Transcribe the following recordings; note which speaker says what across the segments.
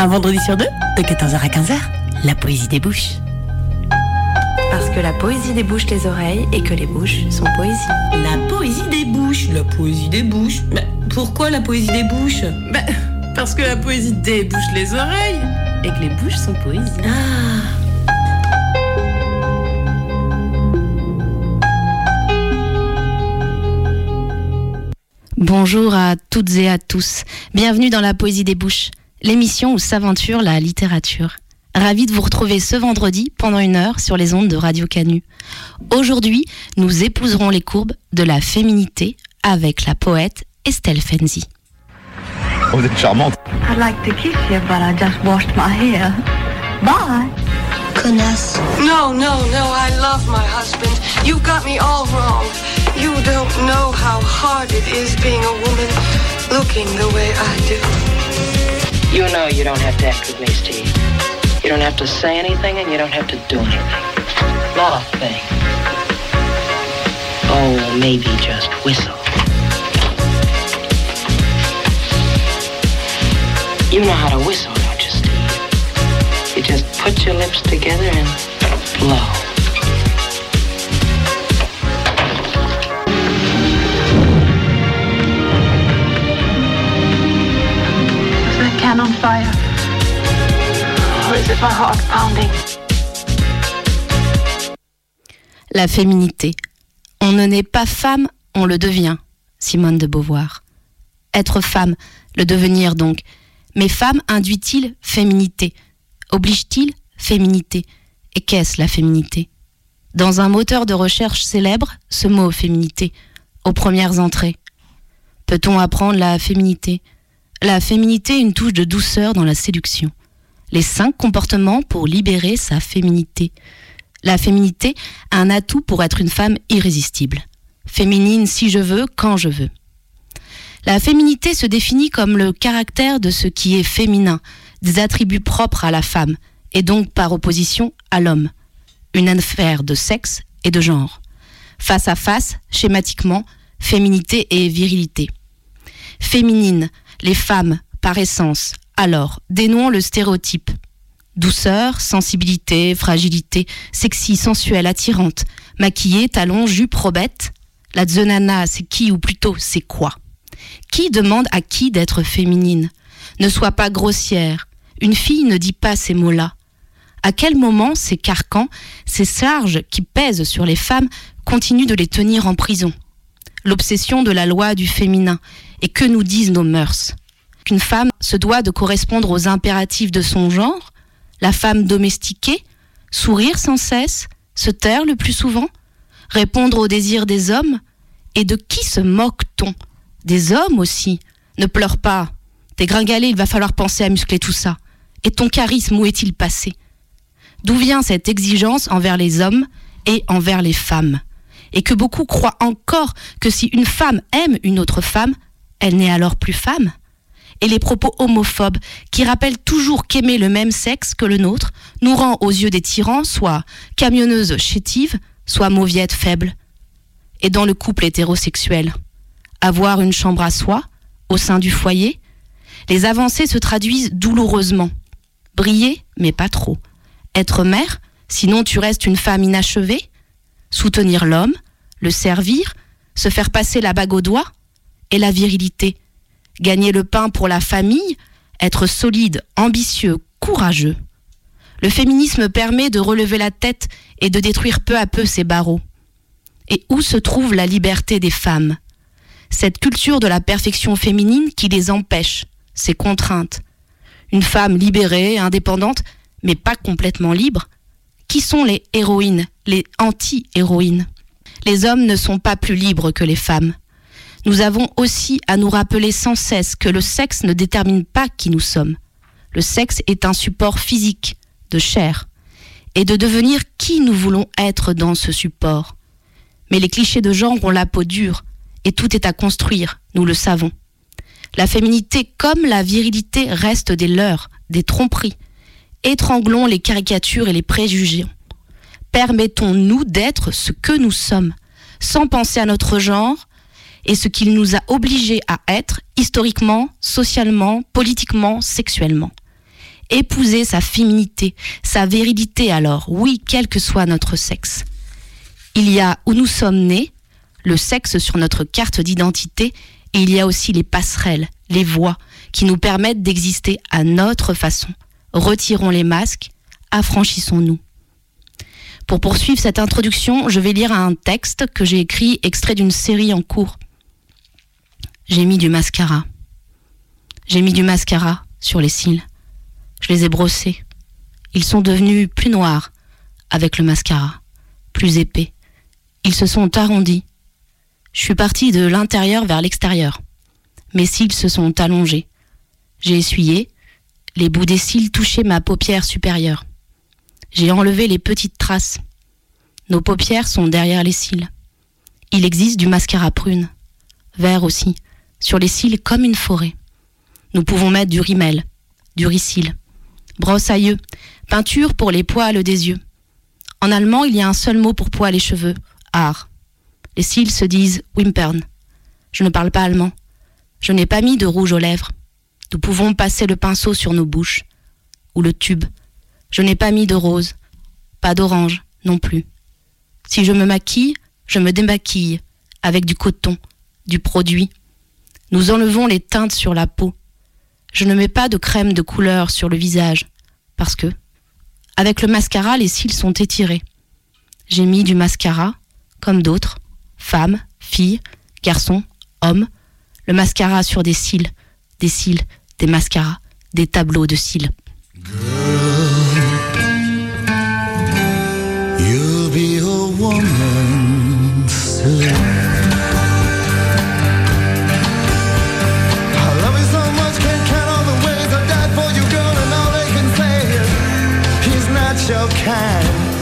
Speaker 1: Un vendredi sur deux, de 14h à 15h, la poésie débouche.
Speaker 2: Parce que la poésie débouche les oreilles et que les bouches sont poésie.
Speaker 1: La poésie débouche, la poésie débouche. Mais pourquoi la poésie débouche
Speaker 3: bah, Parce que la poésie débouche les oreilles et que les bouches sont poésie.
Speaker 1: Ah
Speaker 4: Bonjour à toutes et à tous. Bienvenue dans la Poésie des Bouches, l'émission où s'aventure la littérature. Ravi de vous retrouver ce vendredi pendant une heure sur les ondes de Radio Canu. Aujourd'hui, nous épouserons les courbes de la féminité avec la poète Estelle Fenzi.
Speaker 5: Vous êtes charmante.
Speaker 6: I'd like to kiss you, but I just washed my hair. Bye.
Speaker 7: Connasse.
Speaker 8: No, no, no, I love my husband. You got me all wrong. You don't know how hard it is being a woman looking the way I do.
Speaker 9: You know you don't have to act with me, Steve. You don't have to say anything and you don't have to do anything. Not a thing. Oh, maybe just whistle. You know how to whistle, don't you, Steve? You just put your lips together and blow.
Speaker 4: La féminité. On ne naît pas femme, on le devient. Simone de Beauvoir. Être femme, le devenir donc. Mais femme induit-il féminité? Oblige-t-il féminité? Et qu'est-ce la féminité? Dans un moteur de recherche célèbre, ce mot féminité, aux premières entrées. Peut-on apprendre la féminité? La féminité, une touche de douceur dans la séduction. Les cinq comportements pour libérer sa féminité. La féminité, un atout pour être une femme irrésistible. Féminine si je veux, quand je veux. La féminité se définit comme le caractère de ce qui est féminin, des attributs propres à la femme, et donc par opposition à l'homme. Une affaire de sexe et de genre. Face à face, schématiquement, féminité et virilité. Féminine, les femmes, par essence, alors, dénouons le stéréotype. Douceur, sensibilité, fragilité, sexy, sensuelle, attirante, maquillée, talons, jupe, robette. La zenana, c'est qui ou plutôt c'est quoi? Qui demande à qui d'être féminine? Ne sois pas grossière. Une fille ne dit pas ces mots-là. À quel moment ces carcans, ces charges qui pèsent sur les femmes continuent de les tenir en prison? L'obsession de la loi du féminin. Et que nous disent nos mœurs? Qu'une femme se doit de correspondre aux impératifs de son genre la femme domestiquée, sourire sans cesse, se taire le plus souvent, répondre aux désirs des hommes Et de qui se moque-t-on? Des hommes aussi. Ne pleure pas. T'es gringalé, il va falloir penser à muscler tout ça. Et ton charisme, où est-il passé? D'où vient cette exigence envers les hommes et envers les femmes? Et que beaucoup croient encore que si une femme aime une autre femme, elle n'est alors plus femme? Et les propos homophobes qui rappellent toujours qu'aimer le même sexe que le nôtre nous rend aux yeux des tyrans soit camionneuse chétive, soit mauviette faible. Et dans le couple hétérosexuel, avoir une chambre à soi, au sein du foyer, les avancées se traduisent douloureusement. Briller, mais pas trop. Être mère, sinon tu restes une femme inachevée. Soutenir l'homme, le servir, se faire passer la bague au doigt, et la virilité gagner le pain pour la famille, être solide, ambitieux, courageux. Le féminisme permet de relever la tête et de détruire peu à peu ces barreaux. Et où se trouve la liberté des femmes? Cette culture de la perfection féminine qui les empêche, ces contraintes. Une femme libérée, indépendante, mais pas complètement libre. Qui sont les héroïnes, les anti-héroïnes? Les hommes ne sont pas plus libres que les femmes. Nous avons aussi à nous rappeler sans cesse que le sexe ne détermine pas qui nous sommes. Le sexe est un support physique, de chair, et de devenir qui nous voulons être dans ce support. Mais les clichés de genre ont la peau dure, et tout est à construire, nous le savons. La féminité comme la virilité restent des leurs, des tromperies. Étranglons les caricatures et les préjugés. Permettons-nous d'être ce que nous sommes, sans penser à notre genre et ce qu'il nous a obligés à être historiquement, socialement, politiquement, sexuellement. Épouser sa féminité, sa virilité alors, oui, quel que soit notre sexe. Il y a où nous sommes nés, le sexe sur notre carte d'identité, et il y a aussi les passerelles, les voies, qui nous permettent d'exister à notre façon. Retirons les masques, affranchissons-nous. Pour poursuivre cette introduction, je vais lire un texte que j'ai écrit extrait d'une série en cours. J'ai mis du mascara. J'ai mis du mascara sur les cils. Je les ai brossés. Ils sont devenus plus noirs avec le mascara, plus épais. Ils se sont arrondis. Je suis partie de l'intérieur vers l'extérieur. Mes cils se sont allongés. J'ai essuyé. Les bouts des cils touchaient ma paupière supérieure. J'ai enlevé les petites traces. Nos paupières sont derrière les cils. Il existe du mascara prune, vert aussi, sur les cils comme une forêt. Nous pouvons mettre du rimel, du ricil, brosse à yeux, peinture pour les poils des yeux. En allemand, il y a un seul mot pour poils et cheveux, art. Les cils se disent wimpern. Je ne parle pas allemand. Je n'ai pas mis de rouge aux lèvres. Nous pouvons passer le pinceau sur nos bouches, ou le tube. Je n'ai pas mis de rose, pas d'orange non plus. Si je me maquille, je me démaquille avec du coton, du produit. Nous enlevons les teintes sur la peau. Je ne mets pas de crème de couleur sur le visage parce que, avec le mascara, les cils sont étirés. J'ai mis du mascara, comme d'autres, femmes, filles, garçons, hommes, le mascara sur des cils, des cils, des mascaras, des tableaux de cils.
Speaker 10: Kind.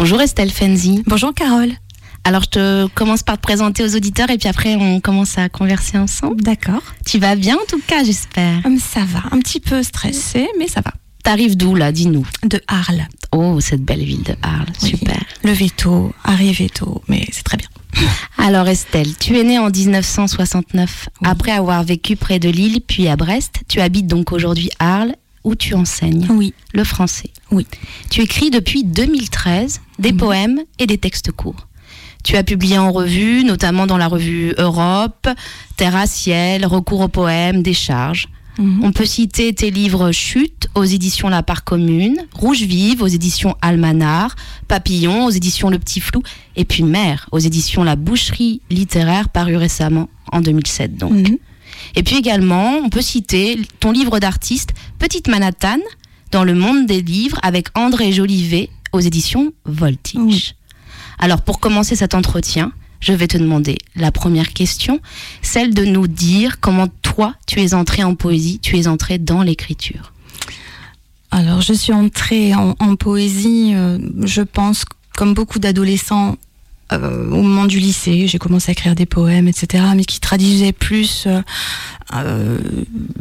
Speaker 4: Bonjour Estelle Fenzi.
Speaker 11: Bonjour Carole.
Speaker 4: Alors, je te commence par te présenter aux auditeurs et puis après, on commence à converser ensemble.
Speaker 11: D'accord.
Speaker 4: Tu vas bien en tout cas, j'espère.
Speaker 11: Hum, ça va, un petit peu stressé, mais ça va.
Speaker 4: T'arrives d'où là Dis-nous?
Speaker 11: De Arles.
Speaker 4: Oh, cette belle ville de Arles,
Speaker 11: Oui.
Speaker 4: super.
Speaker 11: Le veto, arrivé tôt, mais c'est très bien.
Speaker 4: Alors Estelle, tu es née en 1969.
Speaker 11: Oui.
Speaker 4: Après avoir vécu près de Lille, puis à Brest, tu habites donc aujourd'hui Arles, où tu enseignes
Speaker 11: Oui.
Speaker 4: le français.
Speaker 11: Oui.
Speaker 4: Tu écris depuis 2013 des
Speaker 11: Mhm.
Speaker 4: poèmes et des textes courts. Tu as publié en revue, notamment dans la revue Europe, Terre à ciel, Recours aux poèmes, Décharge.
Speaker 11: Mhm.
Speaker 4: On peut citer tes livres Chute aux éditions La Part Commune, Rouge Vive aux éditions Almanar, Papillon aux éditions Le Petit Flou, et puis Mère aux éditions La Boucherie littéraire paru récemment en 2007 donc.
Speaker 11: Mhm.
Speaker 4: Et puis également, on peut citer ton livre d'artiste Petite Manhattan dans le monde des livres avec André Jolivet aux éditions Voltige.
Speaker 11: Oui.
Speaker 4: Alors pour commencer cet entretien, je vais te demander la première question, celle de nous dire comment toi tu es entré en poésie, tu es entré dans l'écriture.
Speaker 11: Alors, je suis entrée en, en poésie, euh, je pense, comme beaucoup d'adolescents, euh, au moment du lycée. J'ai commencé à écrire des poèmes, etc., mais qui traduisaient plus euh, euh,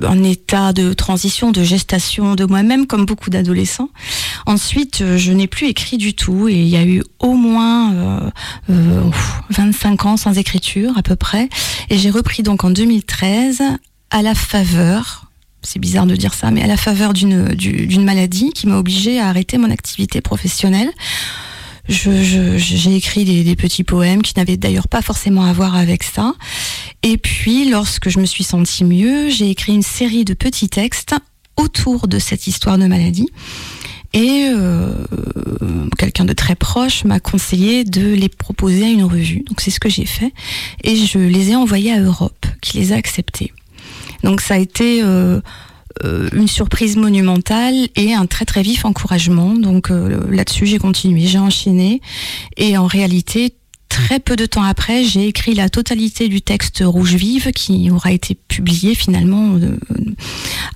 Speaker 11: un état de transition, de gestation de moi-même, comme beaucoup d'adolescents. Ensuite, euh, je n'ai plus écrit du tout, et il y a eu au moins euh, euh, ouf, 25 ans sans écriture, à peu près. Et j'ai repris donc en 2013, à la faveur c'est bizarre de dire ça, mais à la faveur d'une du- d'une maladie qui m'a obligée à arrêter mon activité professionnelle. Je- je- J'ai écrit des, des petits poèmes qui n'avaient d'ailleurs pas forcément à voir avec ça. Et puis, lorsque je me suis sentie mieux, j'ai écrit une série de petits textes autour de cette histoire de maladie. Et euh, quelqu'un de très proche m'a conseillé de les proposer à une revue. Donc c'est ce que j'ai fait. Et je les ai envoyés à Europe, qui les a acceptés. Donc ça a été euh, une surprise monumentale et un très très vif encouragement. Donc euh, là-dessus j'ai continué, j'ai enchaîné et en réalité très peu de temps après j'ai écrit la totalité du texte Rouge Vive qui aura été publié finalement euh,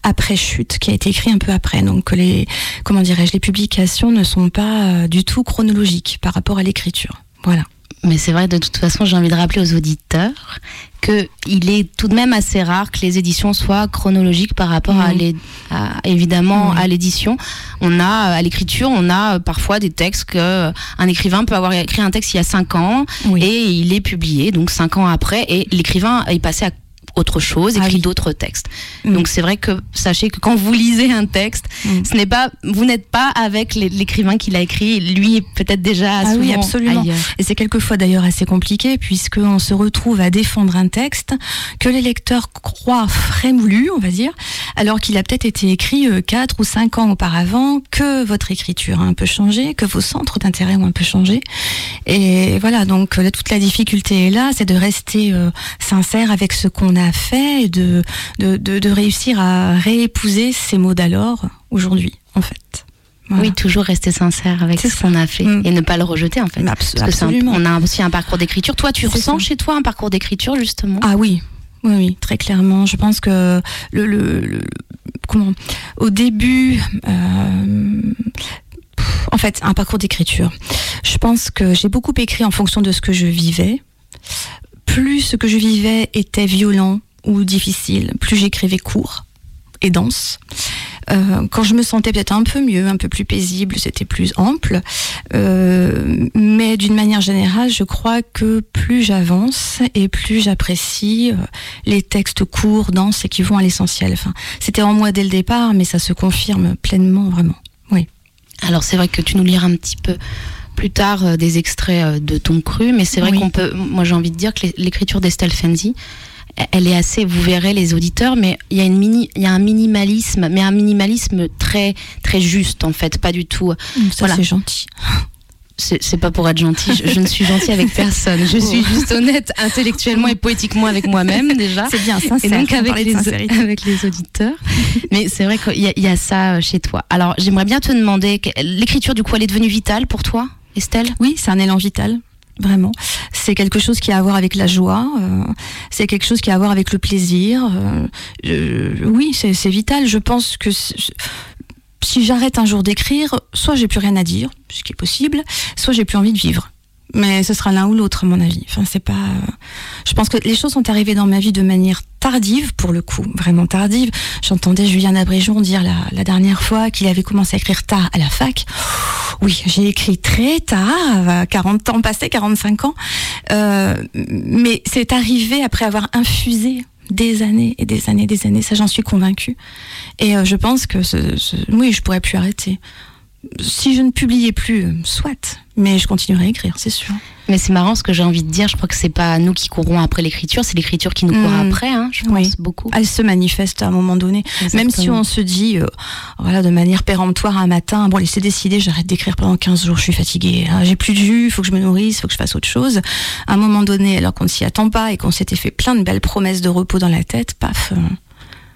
Speaker 11: après Chute, qui a été écrit un peu après. Donc les comment dirais-je les publications ne sont pas euh, du tout chronologiques par rapport à l'écriture. Voilà.
Speaker 4: Mais c'est vrai, de toute façon, j'ai envie de rappeler aux auditeurs que il est tout de même assez rare que les éditions soient chronologiques par rapport à,
Speaker 11: Mhm.
Speaker 4: l'é- à- évidemment
Speaker 11: Oui.
Speaker 4: à l'édition. On a à l'écriture, on a parfois des textes que un écrivain peut avoir écrit un texte il y a cinq ans
Speaker 11: Oui.
Speaker 4: et il est publié donc cinq ans après et l'écrivain est passé à autre chose,
Speaker 11: Ah
Speaker 4: écrit
Speaker 11: oui.
Speaker 4: d'autres textes.
Speaker 11: Mm.
Speaker 4: Donc c'est vrai que sachez que quand vous lisez un texte,
Speaker 11: Mm.
Speaker 4: ce n'est pas, vous n'êtes pas avec l'é- l'écrivain qui l'a écrit. Lui est peut-être déjà
Speaker 11: Ah oui, absolument.
Speaker 4: ailleurs.
Speaker 11: Et c'est quelquefois d'ailleurs assez compliqué puisqu'on se retrouve à défendre un texte que les lecteurs croient frémoulu, on va dire, alors qu'il a peut-être été écrit euh, quatre ou cinq ans auparavant, que votre écriture a un peu changé, que vos centres d'intérêt ont un peu changé. Et voilà, donc euh, toute la difficulté est là, c'est de rester euh, sincère avec ce qu'on a fait et de, de, de, de réussir à réépouser ces mots d'alors aujourd'hui, en fait. Voilà.
Speaker 4: Oui, toujours rester sincère avec ce qu'on a fait
Speaker 11: Mm.
Speaker 4: et ne pas le rejeter en fait.
Speaker 11: Abs-
Speaker 4: Parce que c'est un-
Speaker 11: absolument.
Speaker 4: on a aussi un parcours d'écriture. Toi, tu ressens
Speaker 11: ça.
Speaker 4: chez toi un parcours d'écriture justement?
Speaker 11: Ah oui, oui, oui, très clairement. Je pense que le, le- le- comment au début, euh, pff, en fait, un parcours d'écriture. Je pense que j'ai beaucoup écrit en fonction de ce que je vivais. Plus ce que je vivais était violent ou difficile, plus j'écrivais court et dense. Euh, quand je me sentais peut-être un peu mieux, un peu plus paisible, c'était plus ample. Euh, mais d'une manière générale, je crois que plus j'avance et plus j'apprécie euh, les textes courts, denses et qui vont à l'essentiel. Enfin, c'était en moi dès le départ, mais ça se confirme pleinement, vraiment. Oui.
Speaker 4: Alors c'est vrai que tu nous liras un petit peu plus tard euh, des extraits euh, de ton cru, mais c'est vrai
Speaker 11: Oui.
Speaker 4: qu'on peut. Moi, j'ai envie de dire que l'é- l'écriture d'Estelle Fenzi, elle est assez. Vous verrez les auditeurs, mais il y a une mini, il y a un minimalisme, mais un minimalisme très très juste en fait, pas du tout.
Speaker 11: Ça,
Speaker 4: Voilà.
Speaker 11: c'est gentil.
Speaker 4: C'est pas pour être gentil, je, je ne suis gentille avec personne. Je suis juste honnête intellectuellement et poétiquement avec moi-même déjà.
Speaker 11: C'est bien,
Speaker 4: Et
Speaker 11: sincère.
Speaker 4: donc
Speaker 11: on
Speaker 4: avec les,
Speaker 11: sincérité.
Speaker 4: avec les auditeurs. Mais c'est vrai qu'il y, y a ça euh, chez toi. Alors j'aimerais bien te demander, l'écriture du coup elle est devenue vitale pour toi, Estelle?
Speaker 11: Oui, c'est un élan vital. Vraiment. C'est quelque chose qui a à voir avec la joie, euh, c'est quelque chose qui a à voir avec le plaisir. euh, je- oui, c'est vital. Je pense que si j'arrête un jour d'écrire, soit j'ai plus rien à dire, ce qui est possible, soit j'ai plus envie de vivre. Mais ce sera l'un ou l'autre, mon avis. Enfin, c'est pas. euh, Je pense que les choses sont arrivées dans ma vie de manière tardive, pour le coup, vraiment tardive. J'entendais Julien Abréjon dire la, dernière fois qu'il avait commencé à écrire tard à la fac. Oui, j'ai écrit très tard, à 40 ans passés, 45 ans. Euh, mais c'est arrivé après avoir infusé des années et des années, des années. Ça, j'en suis convaincue. Et euh, je pense que ce, ce- oui, je pourrais plus arrêter. Si je ne publiais plus, euh, soit, mais je continuerai à écrire, c'est sûr.
Speaker 4: Mais c'est marrant ce que j'ai envie de dire. Je crois que c'est pas nous qui courons après l'écriture, c'est l'écriture qui nous court
Speaker 11: Mm.
Speaker 4: après. Hein, je pense
Speaker 11: Oui.
Speaker 4: beaucoup.
Speaker 11: Elle se manifeste à un moment donné. Même si on se dit, euh, voilà, de manière péremptoire un matin, bon, c'est décidé, j'arrête d'écrire pendant 15 jours, je suis fatiguée, hein, j'ai plus de jus, faut que je me nourrisse, faut que je fasse autre chose. À un moment donné, alors qu'on ne s'y attend pas et qu'on s'était fait plein de belles promesses de repos dans la tête, paf, euh,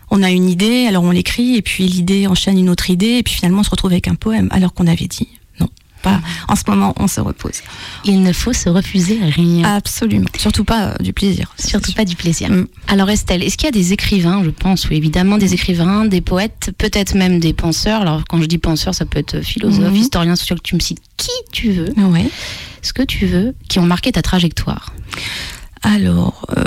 Speaker 11: on a une idée, alors on l'écrit, et puis l'idée enchaîne une autre idée, et puis finalement on se retrouve avec un poème, alors qu'on avait dit, non, pas, en ce moment on se repose.
Speaker 4: Il ne faut se refuser rien.
Speaker 11: Absolument. Surtout pas euh, du plaisir.
Speaker 4: Surtout pas du plaisir.
Speaker 11: Mm.
Speaker 4: Alors Estelle, est-ce qu'il y a des écrivains, je pense, oui, évidemment, des écrivains, des poètes, peut-être même des penseurs? Alors quand je dis penseurs, ça peut être philosophe,
Speaker 11: Mhm.
Speaker 4: historien, sociologue, tu me cites qui tu veux,
Speaker 11: Ouais.
Speaker 4: ce que tu veux, qui ont marqué ta trajectoire.
Speaker 11: Alors, euh,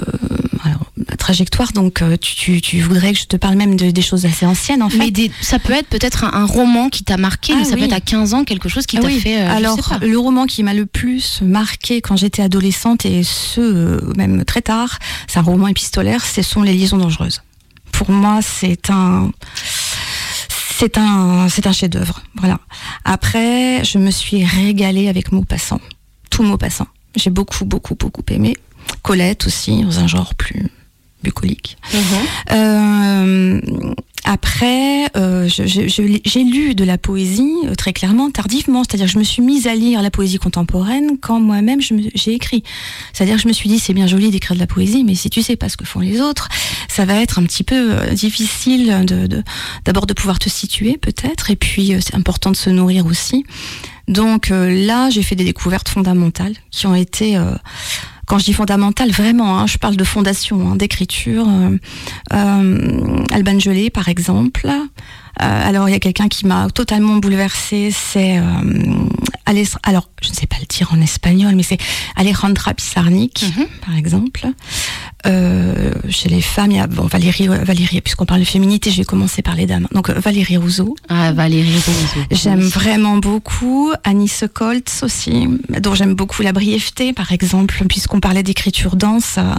Speaker 11: trajectoire, donc euh, tu, tu, tu voudrais que je te parle même de- des choses assez anciennes en fait
Speaker 4: Mais des- ça peut être peut-être un, un roman qui t'a marqué,
Speaker 11: Ah
Speaker 4: mais ça
Speaker 11: oui.
Speaker 4: peut être à 15 ans quelque chose qui
Speaker 11: Ah
Speaker 4: t'a
Speaker 11: oui.
Speaker 4: fait. euh,
Speaker 11: Alors, le roman qui m'a le plus marqué quand j'étais adolescente, et ce, euh, même très tard, c'est un roman épistolaire, ce sont Les Liaisons Dangereuses. Pour moi, c'est un. C'est un, c'est un chef-d'œuvre. Voilà. Après, je me suis régalée avec Maupassant. Tout Maupassant. J'ai beaucoup, beaucoup, beaucoup aimé. Colette aussi, dans un genre plus bucolique. Euh, après, euh, j'ai lu de la poésie euh, très clairement tardivement, c'est-à-dire que je me suis mise à lire la poésie contemporaine quand moi-même j'ai écrit. C'est-à-dire que je me suis dit c'est bien joli d'écrire de la poésie, mais si tu sais pas ce que font les autres, ça va être un petit peu euh, difficile de d'abord de, pouvoir te situer peut-être, et puis c'est important de se nourrir aussi. Donc là, j'ai fait des découvertes fondamentales qui ont été quand je dis fondamentale, vraiment, hein, je parle de fondation, hein, d'écriture. Euh, euh, Alban Gelé, par exemple. Euh, alors, il y a quelqu'un qui m'a totalement bouleversée, c'est... euh, alors, je ne sais pas le dire en espagnol, mais c'est Alejandra Pizarnik, par exemple. Euh, chez les femmes, il y a bon, Valérie, Valérie puisqu'on parle de féminité, je vais commencer par les dames. Donc, Valérie Rousseau.
Speaker 4: Ah, Valérie Rousseau.
Speaker 11: J'aime vraiment beaucoup Anis Coltz aussi, dont j'aime beaucoup la brièveté, par exemple, puisqu'on parlait d'écriture dense. euh,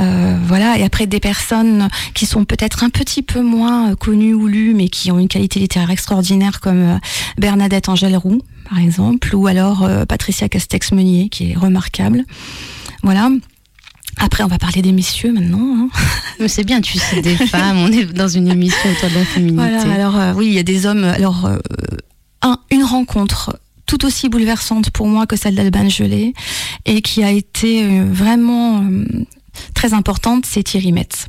Speaker 11: euh, voilà, et après des personnes qui sont peut-être un petit peu moins euh, connues ou lues, mais qui ont une qualité littéraire extraordinaire, comme euh, Bernadette Angèle Roux, par exemple, ou alors Patricia Castex-Meunier, qui est remarquable. Voilà. Après, on va parler des messieurs maintenant. hein.
Speaker 4: Mais c'est bien, tu sais des femmes, on est dans une émission autour de la féminité.
Speaker 11: Voilà, alors euh, oui, il y a des hommes. Alors, euh, un, une rencontre tout aussi bouleversante pour moi que celle d'Alban Gelé et qui a été euh, vraiment très importante, c'est Thierry Metz.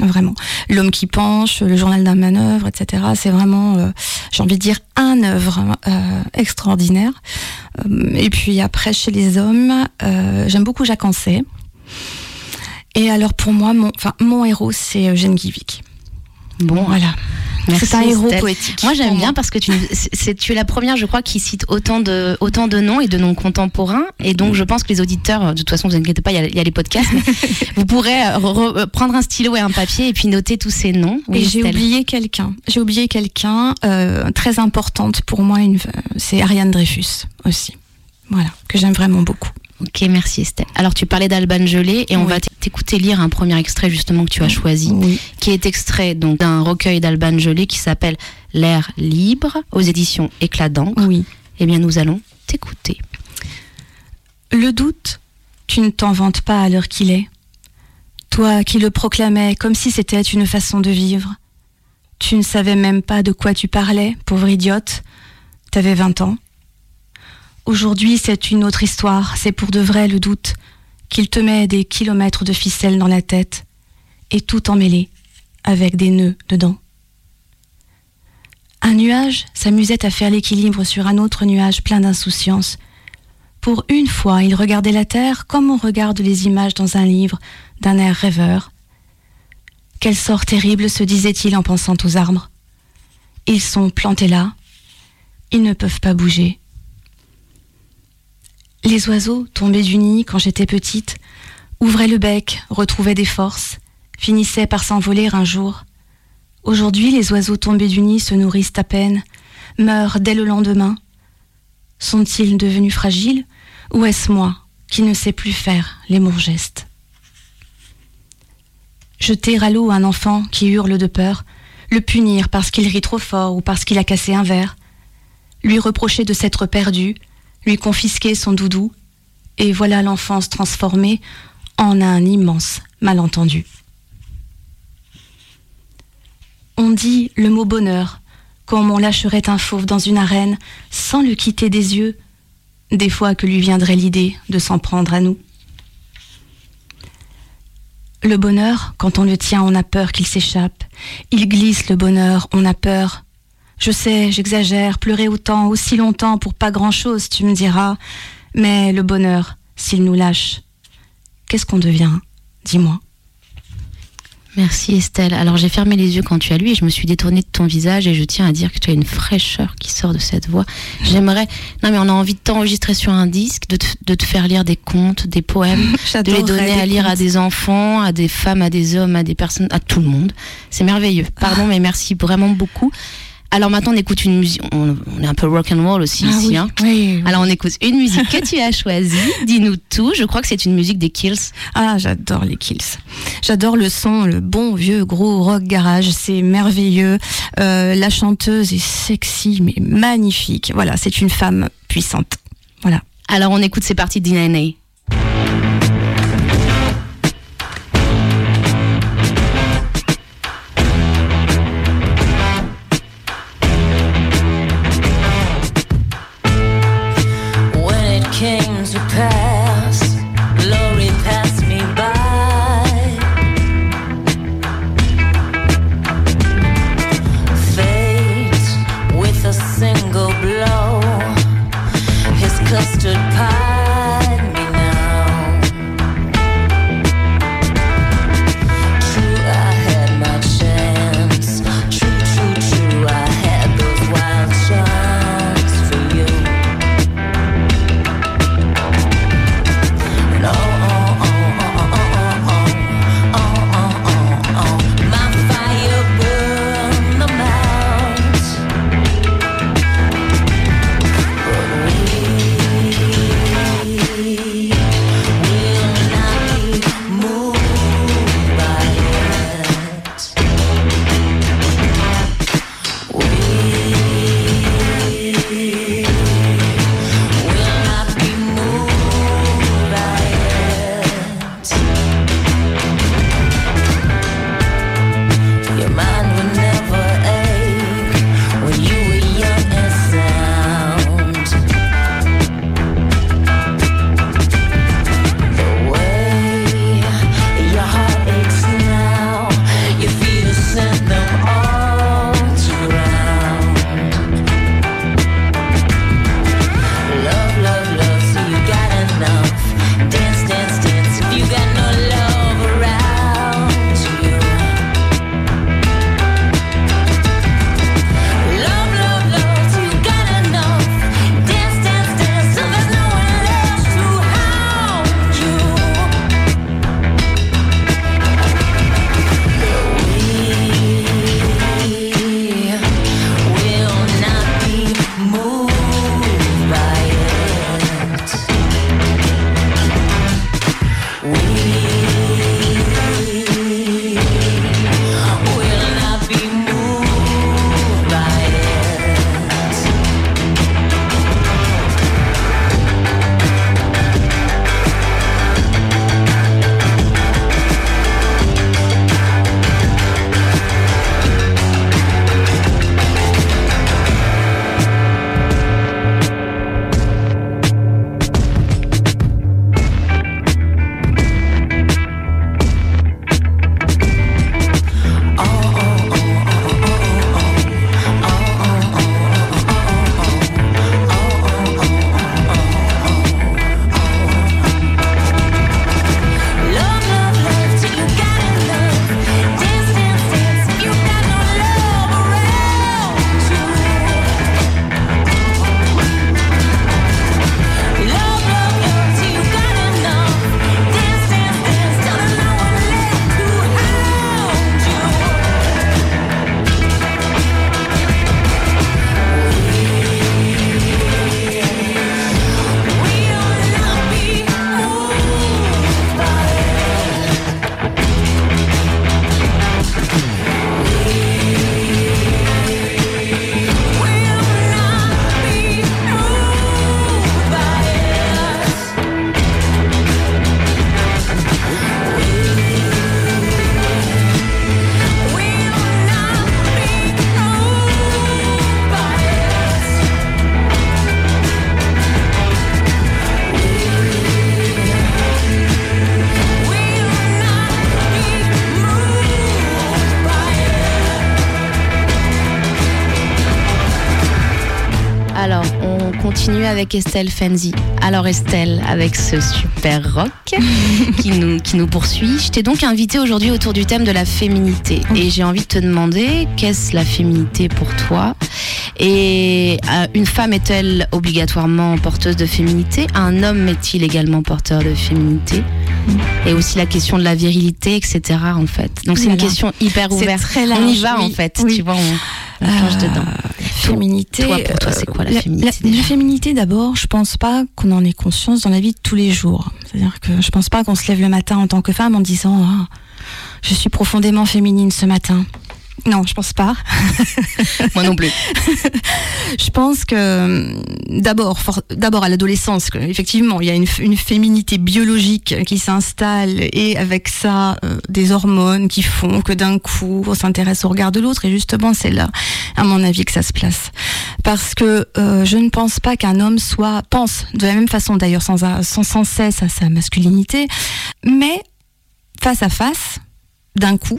Speaker 11: Vraiment. L'homme qui penche, le journal d'un manœuvre, etc. C'est vraiment, euh, j'ai envie de dire, un œuvre euh, extraordinaire. Euh, et puis après, chez les hommes, j'aime beaucoup Jacques Ancet. Et alors pour moi, mon, enfin, mon héros, c'est Eugène Guivic.
Speaker 4: Bon,
Speaker 11: Voilà. C'est un héros poétique.
Speaker 4: Moi, j'aime bien parce que tu, tu es la première, je crois, qui cite autant de, autant de noms et de noms contemporains. Et donc, je pense que les auditeurs, de toute façon, vous inquiétez pas, il y a, il y a les podcasts, mais vous pourrez euh, re- re- prendre un stylo et un papier et puis noter tous ces noms. Oui,
Speaker 11: et j'ai oublié quelqu'un. J'ai oublié quelqu'un euh, très importante pour moi. Une, c'est Ariane Dreyfus aussi. Voilà, que j'aime vraiment beaucoup.
Speaker 4: Ok, merci Estelle. Alors, tu parlais d'Alban Gelé et on
Speaker 11: Oui.
Speaker 4: va t'écouter lire un premier extrait justement que tu as choisi,
Speaker 11: Oui.
Speaker 4: qui est extrait donc d'un recueil d'Alban Gelé qui s'appelle L'air libre aux éditions Éclat d'encre.
Speaker 11: Oui.
Speaker 4: Eh bien, nous allons t'écouter.
Speaker 11: Le doute, tu ne t'en vantes pas à l'heure qu'il est. Toi qui le proclamais comme si c'était une façon de vivre. Tu ne savais même pas de quoi tu parlais, pauvre idiote. T'avais 20 ans. Aujourd'hui, c'est une autre histoire. C'est pour de vrai le doute qu'il te met des kilomètres de ficelle dans la tête et tout emmêlé avec des nœuds dedans. Un nuage s'amusait à faire l'équilibre sur un autre nuage plein d'insouciance. Pour une fois, il regardait la terre comme on regarde les images dans un livre, d'un air rêveur. Quel sort terrible se disait-il en pensant aux arbres. Ils sont plantés là. Ils ne peuvent pas bouger. Les oiseaux, tombés du nid quand j'étais petite, ouvraient le bec, retrouvaient des forces, finissaient par s'envoler un jour. Aujourd'hui, les oiseaux tombés du nid se nourrissent à peine, meurent dès le lendemain. Sont-ils devenus fragiles ou est-ce moi qui ne sais plus faire les bons gestes? Jeter à l'eau un enfant qui hurle de peur, le punir parce qu'il rit trop fort ou parce qu'il a cassé un verre, lui reprocher de s'être perdu, lui confisquer son doudou, et voilà l'enfance transformée en un immense malentendu. On dit le mot bonheur, comme on lâcherait un fauve dans une arène sans le quitter des yeux, des fois que lui viendrait l'idée de s'en prendre à nous. Le bonheur, quand on le tient, on a peur qu'il s'échappe. Il glisse le bonheur, on a peur. Je sais, j'exagère, pleurer autant, aussi longtemps pour pas grand-chose, tu me diras. Mais le bonheur, s'il nous lâche, qu'est-ce qu'on devient? Dis-moi.
Speaker 4: Merci Estelle. Alors j'ai fermé les yeux quand tu as lu et je me suis détournée de ton visage et je tiens à dire que tu as une fraîcheur qui sort de cette voix. J'aimerais... Non mais on a envie de t'enregistrer sur un disque, de te, de te faire lire des contes, des poèmes, de les donner à lire à des enfants, à des femmes, à des hommes, à des personnes, à tout le monde. C'est merveilleux. Pardon mais merci vraiment beaucoup. Alors maintenant, on écoute une musique. On, on est un peu rock and roll aussi
Speaker 11: Ah
Speaker 4: ici.
Speaker 11: oui,
Speaker 4: hein.
Speaker 11: oui, oui.
Speaker 4: Alors on écoute une musique que tu as choisie. Dis-nous tout. Je crois que c'est une musique des Kills.
Speaker 11: Ah, j'adore les Kills. J'adore le son, le bon vieux gros rock garage. C'est merveilleux. Euh, la chanteuse est sexy, mais magnifique. Voilà, c'est une femme puissante. Voilà.
Speaker 4: Alors on écoute, c'est parti d'Inana. Continue avec Estelle Fenzi. Alors Estelle, avec ce super rock qui nous, qui nous poursuit, je t'ai donc invité aujourd'hui autour du thème de la féminité. Et j'ai envie de te demander, qu'est-ce la féminité pour toi? Et euh, une femme est-elle obligatoirement porteuse de féminité? Un homme est-il également porteur de féminité? Et aussi la question de la virilité, etc. en fait. Donc c'est une question hyper
Speaker 11: C'est
Speaker 4: ouverte.
Speaker 11: très
Speaker 4: on
Speaker 11: large,
Speaker 4: y va en fait,
Speaker 11: oui.
Speaker 4: tu vois, on, on plonge dedans.
Speaker 11: féminité.
Speaker 4: Toi, pour toi, c'est quoi la
Speaker 11: euh,
Speaker 4: féminité
Speaker 11: la, la féminité, d'abord, je pense pas qu'on en ait conscience dans la vie de tous les jours. C'est-à-dire que je pense pas qu'on se lève le matin en tant que femme en disant Ah, je suis profondément féminine ce matin. Non, je pense pas.
Speaker 4: Moi non plus.
Speaker 11: je pense que euh, d'abord, d'abord à l'adolescence, effectivement, il y a une, une féminité biologique qui s'installe et avec ça euh, des hormones qui font que d'un coup on s'intéresse au regard de l'autre et justement c'est là, à mon avis, que ça se place. Parce que euh, je ne pense pas qu'un homme soit pense de la même façon d'ailleurs sans sans cesse à sa masculinité, mais face à face, d'un coup,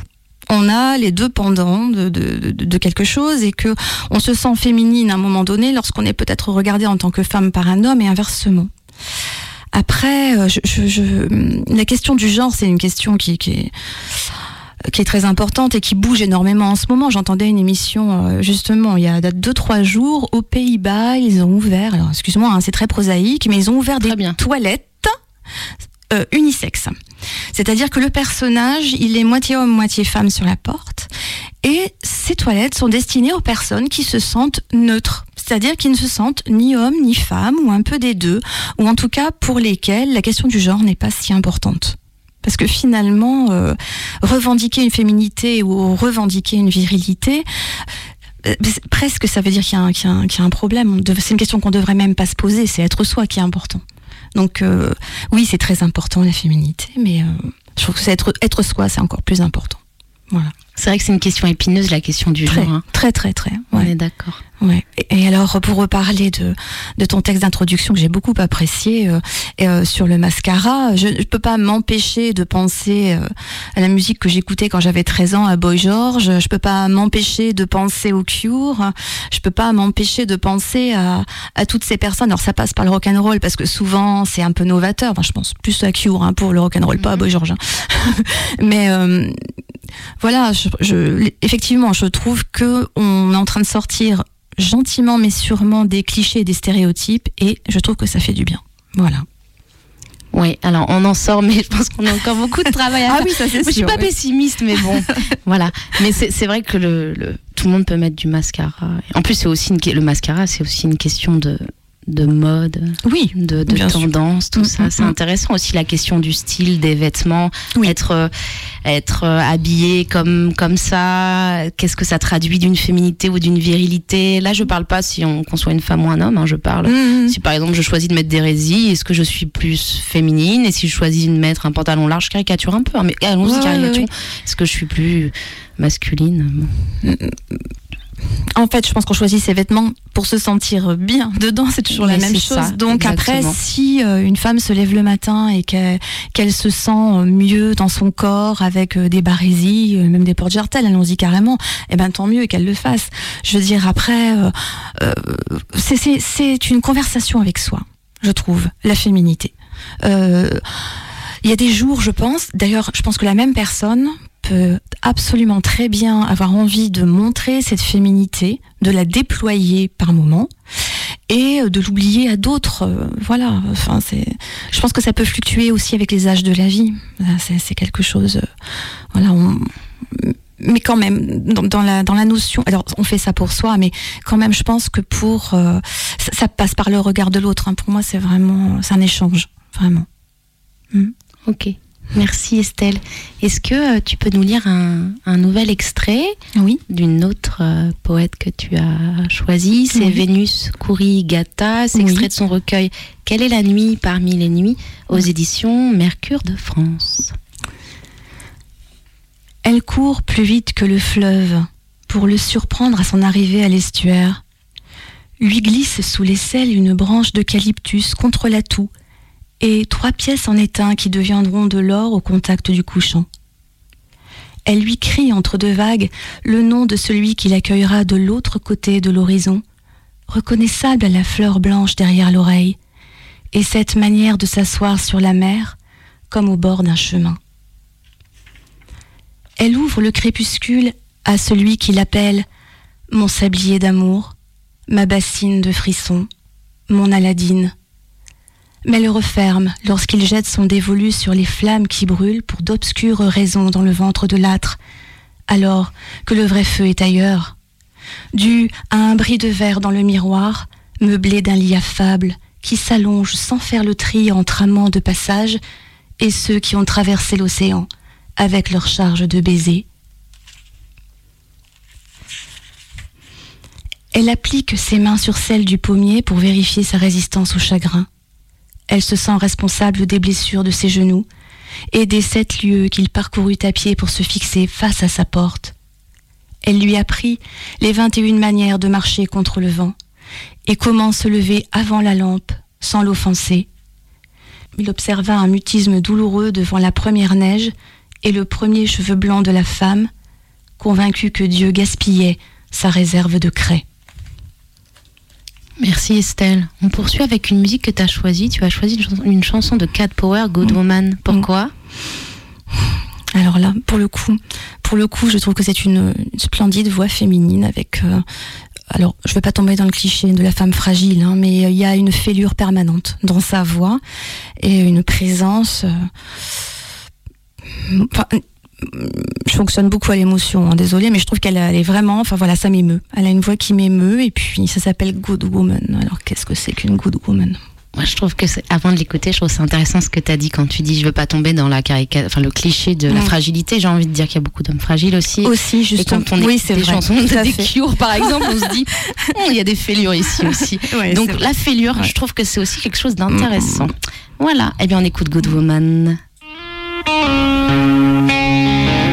Speaker 11: on a les deux pendants de, de, de- de quelque chose et que on se sent féminine à un moment donné lorsqu'on est peut-être regardé en tant que femme par un homme et inversement. Après, euh, je, je- je- la question du genre, c'est une question qui, qui est qui est très importante et qui bouge énormément en ce moment. J'entendais une émission euh, justement il y a deux trois jours aux Pays-Bas, ils ont ouvert. Alors excuse-moi, hein, c'est très prosaïque, mais ils ont ouvert des toilettes euh, unisexes. C'est-à-dire que le personnage, il est moitié homme, moitié femme sur la porte. Et ces toilettes sont destinées aux personnes qui se sentent neutres. C'est-à-dire qui ne se sentent ni homme ni femme, ou un peu des deux, ou en tout cas pour lesquels la question du genre n'est pas si importante. Parce que finalement, euh, revendiquer une féminité ou revendiquer une virilité, euh, presque ça veut dire qu'il y, a un- qu'il y a un- problème. C'est une question qu'on devrait même pas se poser, c'est être soi qui est important. Donc euh, oui, c'est très important la féminité, mais euh, je trouve que être, être soi, c'est encore plus important. Voilà.
Speaker 4: C'est vrai que c'est une question épineuse, la question du
Speaker 11: Très,
Speaker 4: genre. hein.
Speaker 11: très, très, très.
Speaker 4: On
Speaker 11: ouais.
Speaker 4: est d'accord.
Speaker 11: Ouais. Et et alors, pour reparler de, de ton texte d'introduction que j'ai beaucoup apprécié euh, et, euh, sur le mascara, je ne peux pas m'empêcher de penser euh, à la musique que j'écoutais quand j'avais 13 ans à Boy George. Je peux pas m'empêcher de penser au Cure. Je peux pas m'empêcher de penser à, à toutes ces personnes. Alors, ça passe par le rock and roll parce que souvent c'est un peu novateur. Enfin, je pense plus à Cure hein, pour le rock and roll, pas à Boy George. hein. Mais euh, voilà, je, je- effectivement, je trouve que on est en train de sortir gentiment mais sûrement des clichés et des stéréotypes et je trouve que ça fait du bien. Voilà.
Speaker 4: Oui, alors on en sort, mais je pense qu'on a encore beaucoup de travail à
Speaker 11: Ah
Speaker 4: faire.
Speaker 11: oui, ça, c'est
Speaker 4: Je suis pas pessimiste, mais bon, voilà. Mais c'est vrai que le, le- tout le monde peut mettre du mascara. En plus, c'est aussi une, le mascara, c'est aussi une question de de mode,
Speaker 11: oui,
Speaker 4: de, de
Speaker 11: sûr.
Speaker 4: tendance, tout
Speaker 11: Mm,
Speaker 4: ça.
Speaker 11: mm,
Speaker 4: C'est
Speaker 11: mm.
Speaker 4: intéressant aussi la question du style, des vêtements, être être euh, habillé comme comme ça. Qu'est-ce que ça traduit d'une féminité ou d'une virilité? Là, je parle pas si on qu'on soit une femme ou un homme. hein, je parle si par exemple je choisis de mettre des est-ce que je suis plus féminine? Et si je choisis de mettre un pantalon large, je caricature un peu. hein, mais allons-y,
Speaker 11: Ouais,
Speaker 4: caricature.
Speaker 11: ouais.
Speaker 4: Est-ce que je suis plus masculine?
Speaker 11: En fait, je pense qu'on choisit ses vêtements pour se sentir bien dedans, c'est toujours la même chose.
Speaker 4: ça,
Speaker 11: Donc après, si euh, une femme se lève le matin et qu'elle se sent euh, mieux dans son corps avec euh, des barésies, même des portes jartelles, allons-y carrément, eh ben tant mieux qu'elle le fasse. Je veux dire, après, euh, euh, c'est- une conversation avec soi, je trouve, la féminité. Euh, il y a des jours, je pense, d'ailleurs, je pense que la même personne absolument très bien avoir envie de montrer cette féminité, de la déployer par moment et euh, de l'oublier à d'autres. euh, Voilà, enfin. Je pense que ça peut fluctuer aussi avec les âges de la vie. C'est quelque chose. euh, Voilà. Mais quand même, dans, la, dans la notion, alors on fait ça pour soi, mais quand même, je pense que pour, ça, passe par le regard de l'autre. hein. Pour moi, c'est vraiment, c'est un échange, vraiment. Mm.
Speaker 4: Ok. Merci Estelle. Est-ce que euh, tu peux nous lire un, un nouvel extrait
Speaker 11: oui.
Speaker 4: d'une autre euh, poète que tu as choisie? C'est
Speaker 11: Oui.
Speaker 4: Vénus Kourigata, c'est
Speaker 11: Oui.
Speaker 4: extrait de son recueil Quelle est la nuit parmi les nuits? Aux éditions Mercure de France.
Speaker 11: Elle court plus vite que le fleuve pour le surprendre à son arrivée à l'estuaire. Lui glisse sous l'aisselle une branche d'eucalyptus contre la toux et trois pièces en étain qui deviendront de l'or au contact du couchant. Elle lui crie entre deux vagues le nom de celui qui l'accueillera de l'autre côté de l'horizon, reconnaissable à la fleur blanche derrière l'oreille, et cette manière de s'asseoir sur la mer comme au bord d'un chemin. Elle ouvre le crépuscule à celui qui l'appelle mon sablier d'amour, ma bassine de frissons, mon Aladine. Mais le referme lorsqu'il jette son dévolu sur les flammes qui brûlent pour d'obscures raisons dans le ventre de l'âtre, alors que le vrai feu est ailleurs, dû à un bris de verre dans le miroir, meublé d'un lit affable, qui s'allonge sans faire le tri entre amants de passage et ceux qui ont traversé l'océan avec leur charge de baisers. Elle applique ses mains sur celles du pommier pour vérifier sa résistance au chagrin. Elle se sent responsable des blessures de ses genoux et des sept lieues qu'il parcourut à pied pour se fixer face à sa porte. Elle lui apprit les vingt et une manières de marcher contre le vent et comment se lever avant la lampe sans l'offenser. Il observa un mutisme douloureux devant la première neige et le premier cheveu blanc de la femme, convaincu que Dieu gaspillait sa réserve de craie.
Speaker 4: Merci Estelle. On poursuit avec une musique que tu as choisie. Tu as choisi une chanson, une chanson de Cat Power, Good Woman. Pourquoi?
Speaker 11: Alors là, pour le coup, pour le coup, je trouve que c'est une, une splendide voix féminine avec. euh, alors, je ne vais pas tomber dans le cliché de la femme fragile, hein, mais il y a une fêlure permanente dans sa voix et une présence. euh, enfin, je fonctionne beaucoup à l'émotion, hein, désolée, mais je trouve qu'elle elle est vraiment, enfin voilà, ça m'émeut. Elle a une voix qui m'émeut et puis ça s'appelle Good Woman. Alors qu'est-ce que c'est qu'une Good Woman?
Speaker 4: Moi, je trouve que avant de l'écouter, je trouve que c'est intéressant ce que tu as dit quand tu dis je veux pas tomber dans la caricature, enfin le cliché de la fragilité. J'ai envie de dire qu'il y a beaucoup d'hommes fragiles aussi.
Speaker 11: Aussi,
Speaker 4: Et
Speaker 11: justement.
Speaker 4: quand on
Speaker 11: Oui, c'est
Speaker 4: des
Speaker 11: vrai.
Speaker 4: chansons de des par exemple, on se dit Hum, il y a des fêlures ici aussi.
Speaker 11: Ouais,
Speaker 4: Donc la fêlure, je trouve que c'est aussi quelque chose d'intéressant. Voilà. Eh bien, on écoute Good Woman. Thank you.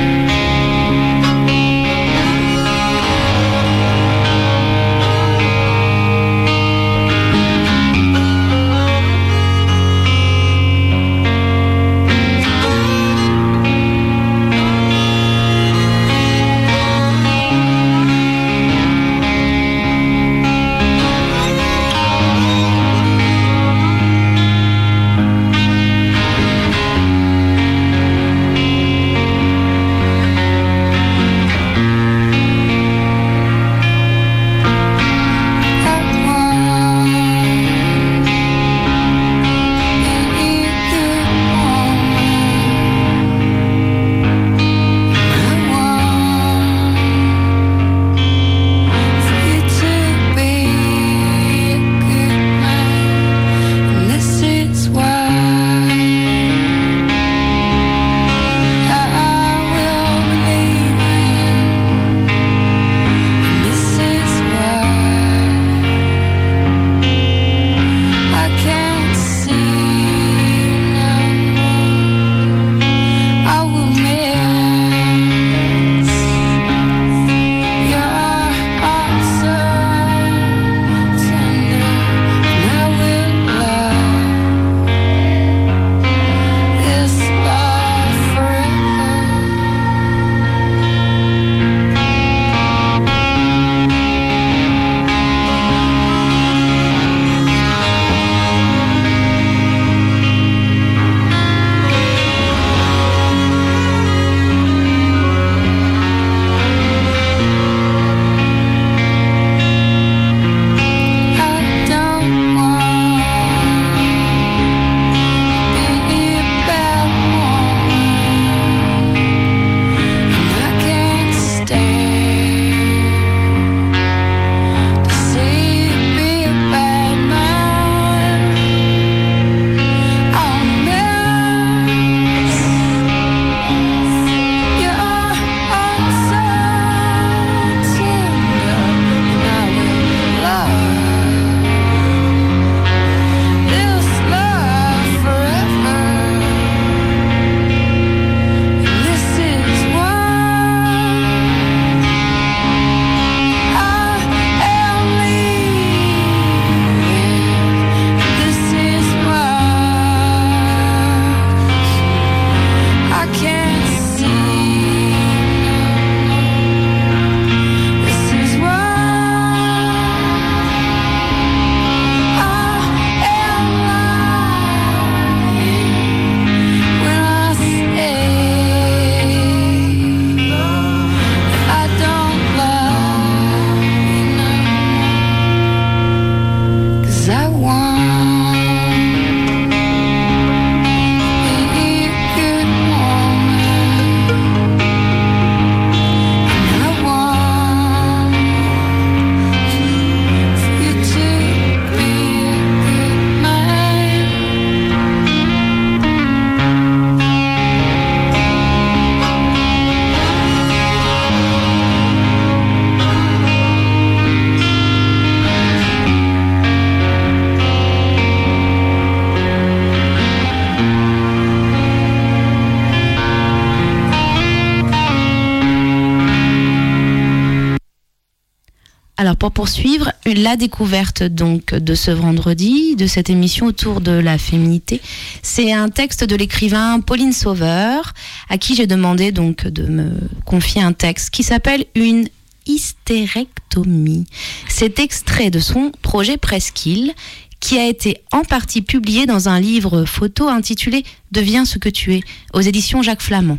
Speaker 4: La découverte donc de ce vendredi, de cette émission autour de la féminité, c'est un texte de l'écrivain Pauline Sauveur, à qui j'ai demandé donc de me confier un texte qui s'appelle Une hystérectomie. C'est extrait de son projet Presqu'île, qui a été en partie publié dans un livre photo intitulé Deviens ce que tu es, aux éditions Jacques Flamand.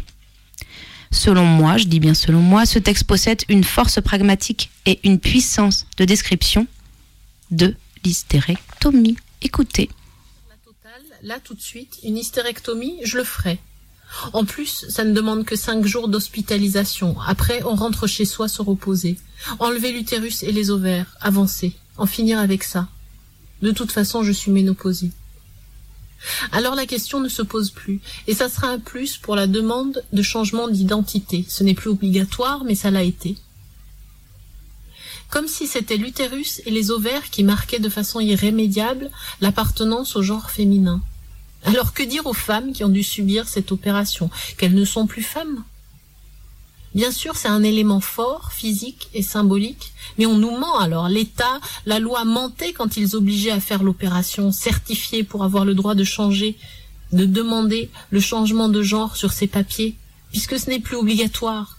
Speaker 4: Selon moi, je dis bien selon moi, ce texte possède une force pragmatique et une puissance de description de l'hystérectomie. Écoutez.
Speaker 12: Là, tout de suite, une hystérectomie, je le ferai. En plus, ça ne demande que cinq jours d'hospitalisation. Après, on rentre chez soi se reposer. Enlever l'utérus et les ovaires, avancer, en finir avec ça. De toute façon, je suis ménopausée. Alors la question ne se pose plus, et ça sera un plus pour la demande de changement d'identité. Ce n'est plus obligatoire, mais ça l'a été. Comme si c'était l'utérus et les ovaires qui marquaient de façon irrémédiable l'appartenance au genre féminin. Alors que dire aux femmes qui ont dû subir cette opération Qu'elles ne sont plus femmes? Bien sûr, c'est un élément fort, physique et symbolique, mais on nous ment alors. L'État, la loi mentait quand ils obligeaient à faire l'opération, certifiée pour avoir le droit de changer, de demander le changement de genre sur ses papiers, puisque ce n'est plus obligatoire.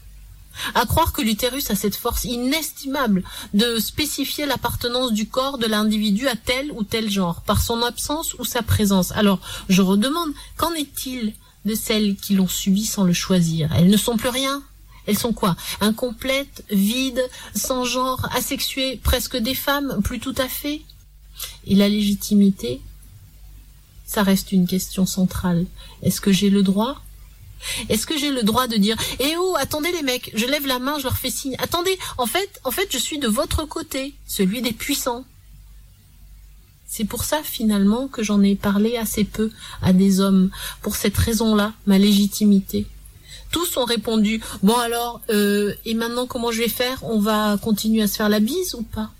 Speaker 12: À croire que l'utérus a cette force inestimable de spécifier l'appartenance du corps de l'individu à tel ou tel genre, par son absence ou sa présence. Alors, je redemande, qu'en est-il de celles qui l'ont subi sans le choisir? Elles ne sont plus rien. Elles sont quoi? Incomplètes, vides, sans genre, asexuées, presque des femmes, plus tout à fait? Et la légitimité? Ça reste une question centrale. Est-ce que j'ai le droit? Est-ce que j'ai le droit de dire Eh oh, attendez les mecs, je lève la main, je leur fais signe. Attendez, en fait, en fait, je suis de votre côté, celui des puissants. C'est pour ça finalement que j'en ai parlé assez peu à des hommes, pour cette raison-là, ma légitimité. Tous ont répondu bon alors euh, et maintenant comment je vais faire? On va continuer à se faire la bise ou pas?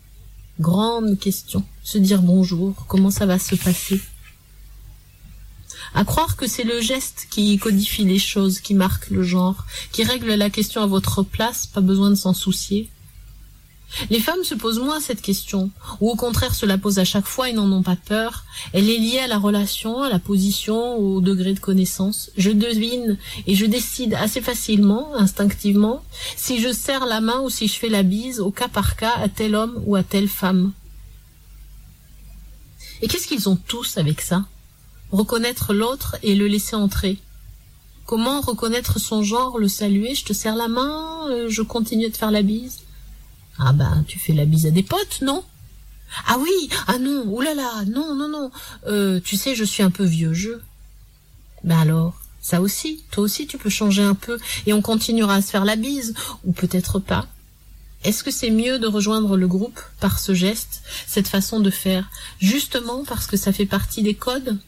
Speaker 12: Grande question. Se dire bonjour comment ça va se passer? À croire que c'est le geste qui codifie les choses qui marque le genre qui règle la question à votre place pas besoin de s'en soucier les femmes se posent moins cette question, ou au contraire se la posent à chaque fois et n'en ont pas peur. Elle est liée à la relation, à la position, au degré de connaissance. Je devine et je décide assez facilement, instinctivement, si je serre la main ou si je fais la bise au cas par cas à tel homme ou à telle femme. Et qu'est-ce qu'ils ont tous avec ça? Reconnaître l'autre et le laisser entrer. Comment reconnaître son genre, le saluer, je te serre la main, euh, je continue de faire la bise? Ah ben, tu fais la bise à des potes, non? Ah oui, ah non, oulala, non, non, non. Euh, tu sais, je suis un peu vieux jeu. Ben alors, ça aussi, toi aussi tu peux changer un peu et on continuera à se faire la bise, ou peut-être pas. Est-ce que c'est mieux de rejoindre le groupe par ce geste, cette façon de faire, justement parce que ça fait partie des codes?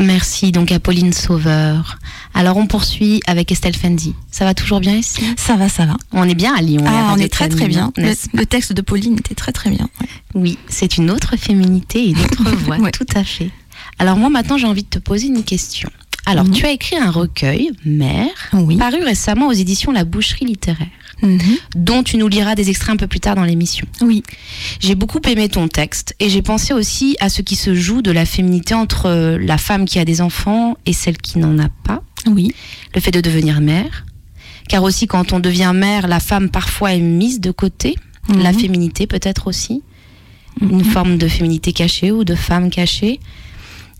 Speaker 4: Merci donc à Pauline Sauveur. Alors on poursuit avec Estelle Fendi. Ça va toujours bien ici?
Speaker 11: Ça va, ça va.
Speaker 4: On est bien à Lyon.
Speaker 11: Ah, on est très très bien. Le, le, texte de Pauline était très très bien.
Speaker 4: Ouais. Oui, c'est une autre féminité et une autre voix, ouais. tout à fait. Alors moi maintenant j'ai envie de te poser une question. Alors mmh. tu as écrit un recueil, Mère,
Speaker 11: oui.
Speaker 4: paru récemment aux éditions La Boucherie littéraire. Mmh. dont tu nous liras des extraits un peu plus tard dans l'émission.
Speaker 11: Oui.
Speaker 4: J'ai beaucoup aimé ton texte et j'ai pensé aussi à ce qui se joue de la féminité entre la femme qui a des enfants et celle qui n'en a pas.
Speaker 11: Oui.
Speaker 4: Le fait de devenir mère. Car aussi quand on devient mère, la femme parfois est mise de côté. Mmh. La féminité peut-être aussi. Une forme de féminité cachée ou de femme cachée.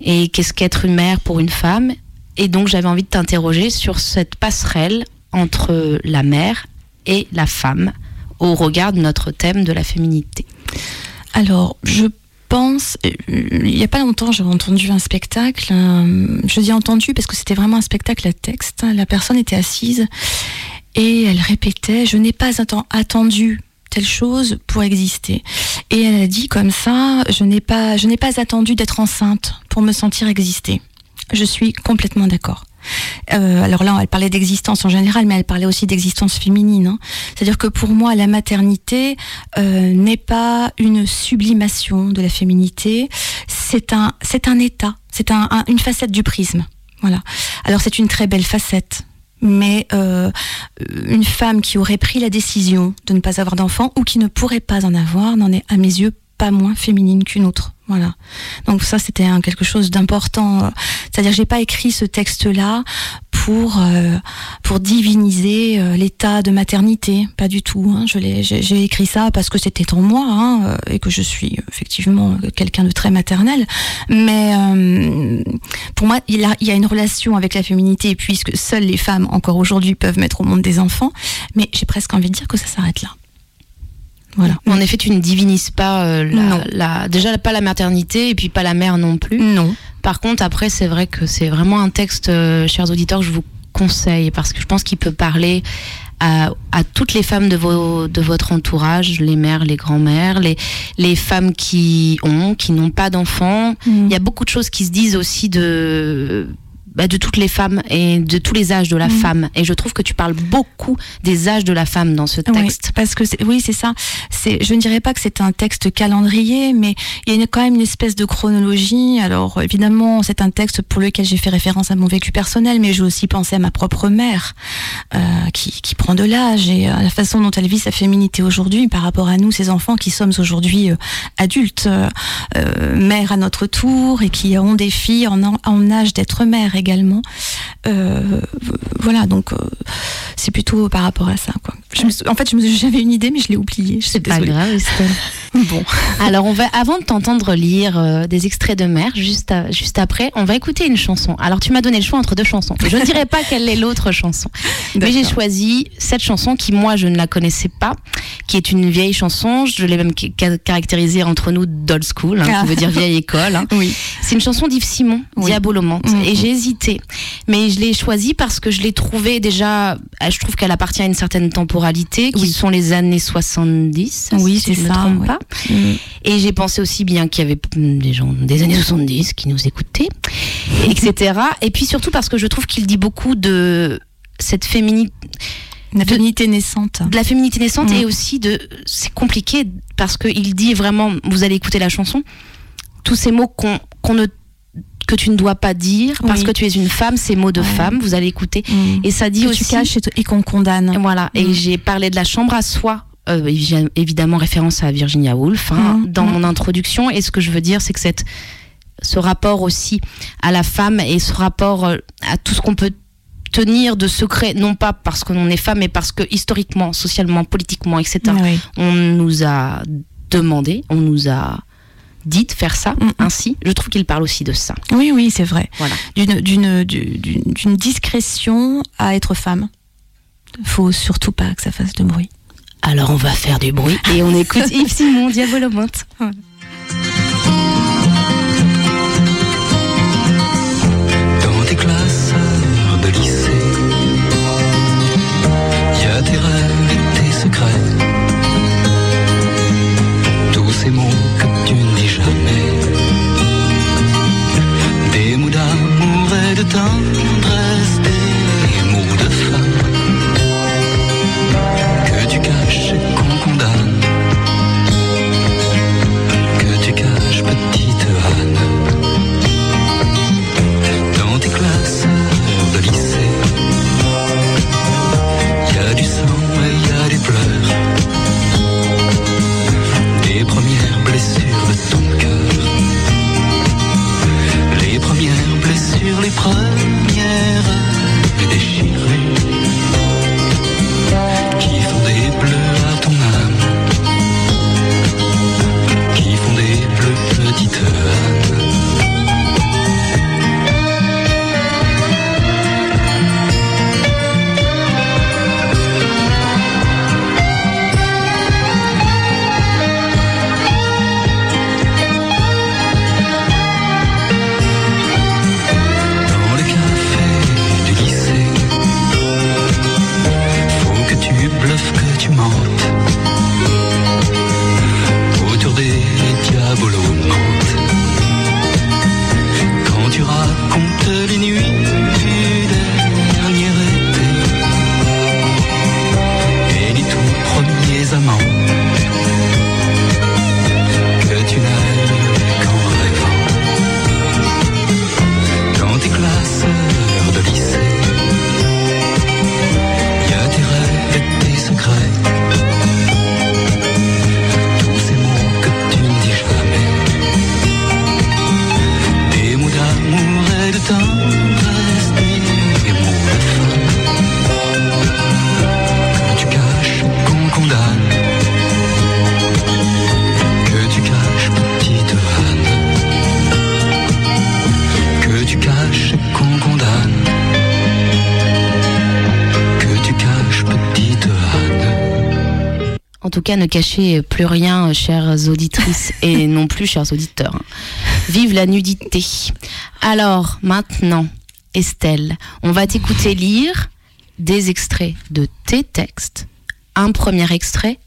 Speaker 4: Et qu'est-ce qu'être une mère pour une femme? Et donc j'avais envie de t'interroger sur cette passerelle entre la mère et la femme au regard de notre thème de la féminité
Speaker 11: Alors, je pense, il n'y a pas longtemps, j'avais entendu un spectacle. Euh, je dis entendu parce que c'était vraiment un spectacle à texte. La personne était assise et elle répétait Je n'ai pas attendu telle chose pour exister. Et elle a dit comme ça Je n'ai pas, je n'ai pas attendu d'être enceinte pour me sentir exister. Je suis complètement d'accord. Euh, alors là, elle parlait d'existence en général, mais elle parlait aussi d'existence féminine. Hein. C'est-à-dire que pour moi, la maternité euh, n'est pas une sublimation de la féminité, c'est un, état, c'est un, un, une facette du prisme. Voilà. Alors c'est une très belle facette, mais euh, une femme qui aurait pris la décision de ne pas avoir d'enfant ou qui ne pourrait pas en avoir n'en est à mes yeux pas moins féminine qu'une autre. Voilà. Donc ça, c'était quelque chose d'important. C'est-à-dire, j'ai pas écrit ce texte-là pour euh, pour diviniser euh, l'état de maternité, pas du tout. Hein. Je l'ai, j'ai, j'ai écrit ça parce que c'était en moi hein, euh, et que je suis effectivement quelqu'un de très maternel. Mais euh, pour moi, il, a, il y a une relation avec la féminité puisque seules les femmes encore aujourd'hui peuvent mettre au monde des enfants. Mais j'ai presque envie de dire que ça s'arrête là. Voilà.
Speaker 4: En effet, tu ne divinises pas euh, la, la- déjà pas la maternité et puis pas la mère non plus.
Speaker 11: Non.
Speaker 4: Par contre, après, c'est vrai que c'est vraiment un texte, euh, chers auditeurs, que je vous conseille parce que je pense qu'il peut parler à, à toutes les femmes de, vos, de votre entourage, les mères, les grands-mères, les, les femmes qui ont, qui n'ont pas d'enfants.
Speaker 11: Mm.
Speaker 4: Il y a beaucoup de choses qui se disent aussi de bah, de toutes les femmes et de tous les âges de la
Speaker 11: Mhm.
Speaker 4: femme. Et je trouve que tu parles beaucoup des âges de la femme dans ce texte.
Speaker 11: Oui, parce que oui, c'est ça. C'est, je ne dirais pas que c'est un texte calendrier, mais il y a une- quand même une espèce de chronologie. Alors évidemment, c'est un texte pour lequel j'ai fait référence à mon vécu personnel, mais j'ai aussi pensé à ma propre mère, euh, qui, qui prend de l'âge et à la façon dont elle vit sa féminité aujourd'hui par rapport à nous, ces enfants qui sommes aujourd'hui euh, adultes, euh, euh, mères à notre tour et qui ont des filles en, en âge d'être mères également. Euh, voilà, donc euh, c'est plutôt par rapport à ça. Quoi. Je me sou- en fait, j'avais une idée, mais je l'ai oubliée.
Speaker 4: C'est pas grave, Estelle.
Speaker 11: Bon.
Speaker 4: Alors, on va, avant de t'entendre lire euh, des extraits de mère, juste, à- juste après, on va écouter une chanson. Alors, tu m'as donné le choix entre deux chansons. Je ne dirai pas quelle est l'autre chanson. Mais j'ai choisi cette chanson qui, moi, je ne la connaissais pas, qui est une vieille chanson. Je l'ai même ca- caractérisée entre nous d'old school, hein,
Speaker 11: Ah.
Speaker 4: qui veut dire vieille école. hein.
Speaker 11: Oui.
Speaker 4: C'est une chanson d'Yves Simon, Diabolomante.
Speaker 11: Mhm.
Speaker 4: Et j'ai hésité. Mais je l'ai choisie parce que je l'ai trouvée déjà, euh, je trouve qu'elle appartient à une certaine temporalité, qui sont les années 70.
Speaker 11: Oui,
Speaker 4: si
Speaker 11: c'est
Speaker 4: me
Speaker 11: ça,
Speaker 4: trompe
Speaker 11: ouais.
Speaker 4: pas.
Speaker 11: Mm.
Speaker 4: Et j'ai pensé aussi bien qu'il y avait mm, des gens des années 70 qui nous écoutaient, etc. Et puis surtout parce que je trouve qu'il dit beaucoup de cette féminité.
Speaker 11: La féminité naissante.
Speaker 4: De la féminité naissante
Speaker 11: Mm.
Speaker 4: et aussi de. C'est compliqué parce qu'il dit vraiment. Vous allez écouter la chanson. Tous ces mots qu'on qu'on ne que tu ne dois pas dire parce
Speaker 11: Oui.
Speaker 4: que tu es une femme, ces mots de femme, vous allez écouter. Et ça dit
Speaker 11: Que
Speaker 4: aussi.
Speaker 11: tu caches et, et qu'on condamne.
Speaker 4: Voilà, et j'ai parlé de la chambre à soi. euh, évi- évidemment référence à Virginia Woolf hein,
Speaker 11: Mm,
Speaker 4: dans
Speaker 11: mm.
Speaker 4: mon introduction et ce que je veux dire c'est que cette ce rapport aussi à la femme et ce rapport euh, à tout ce qu'on peut tenir de secret non pas parce que l'on est femme mais parce que historiquement socialement politiquement etc
Speaker 11: Oui.
Speaker 4: on nous a demandé on nous a dit de faire ça ainsi je trouve qu'il parle aussi de ça
Speaker 11: Oui, oui, c'est vrai.
Speaker 4: Voilà.
Speaker 11: D'une, d'une, d'une, d'une discrétion à être femme. Faut surtout pas que ça fasse de bruit.
Speaker 4: alors on va faire du bruit et on écoute Yves Simon Diabolomante
Speaker 7: Dans tes classes d'amour
Speaker 4: cas, ne cachez plus rien, chères auditrices et non plus, chers auditeurs. Vive la nudité. Alors, maintenant, Estelle, on va t'écouter lire des extraits de tes textes. Un premier extrait,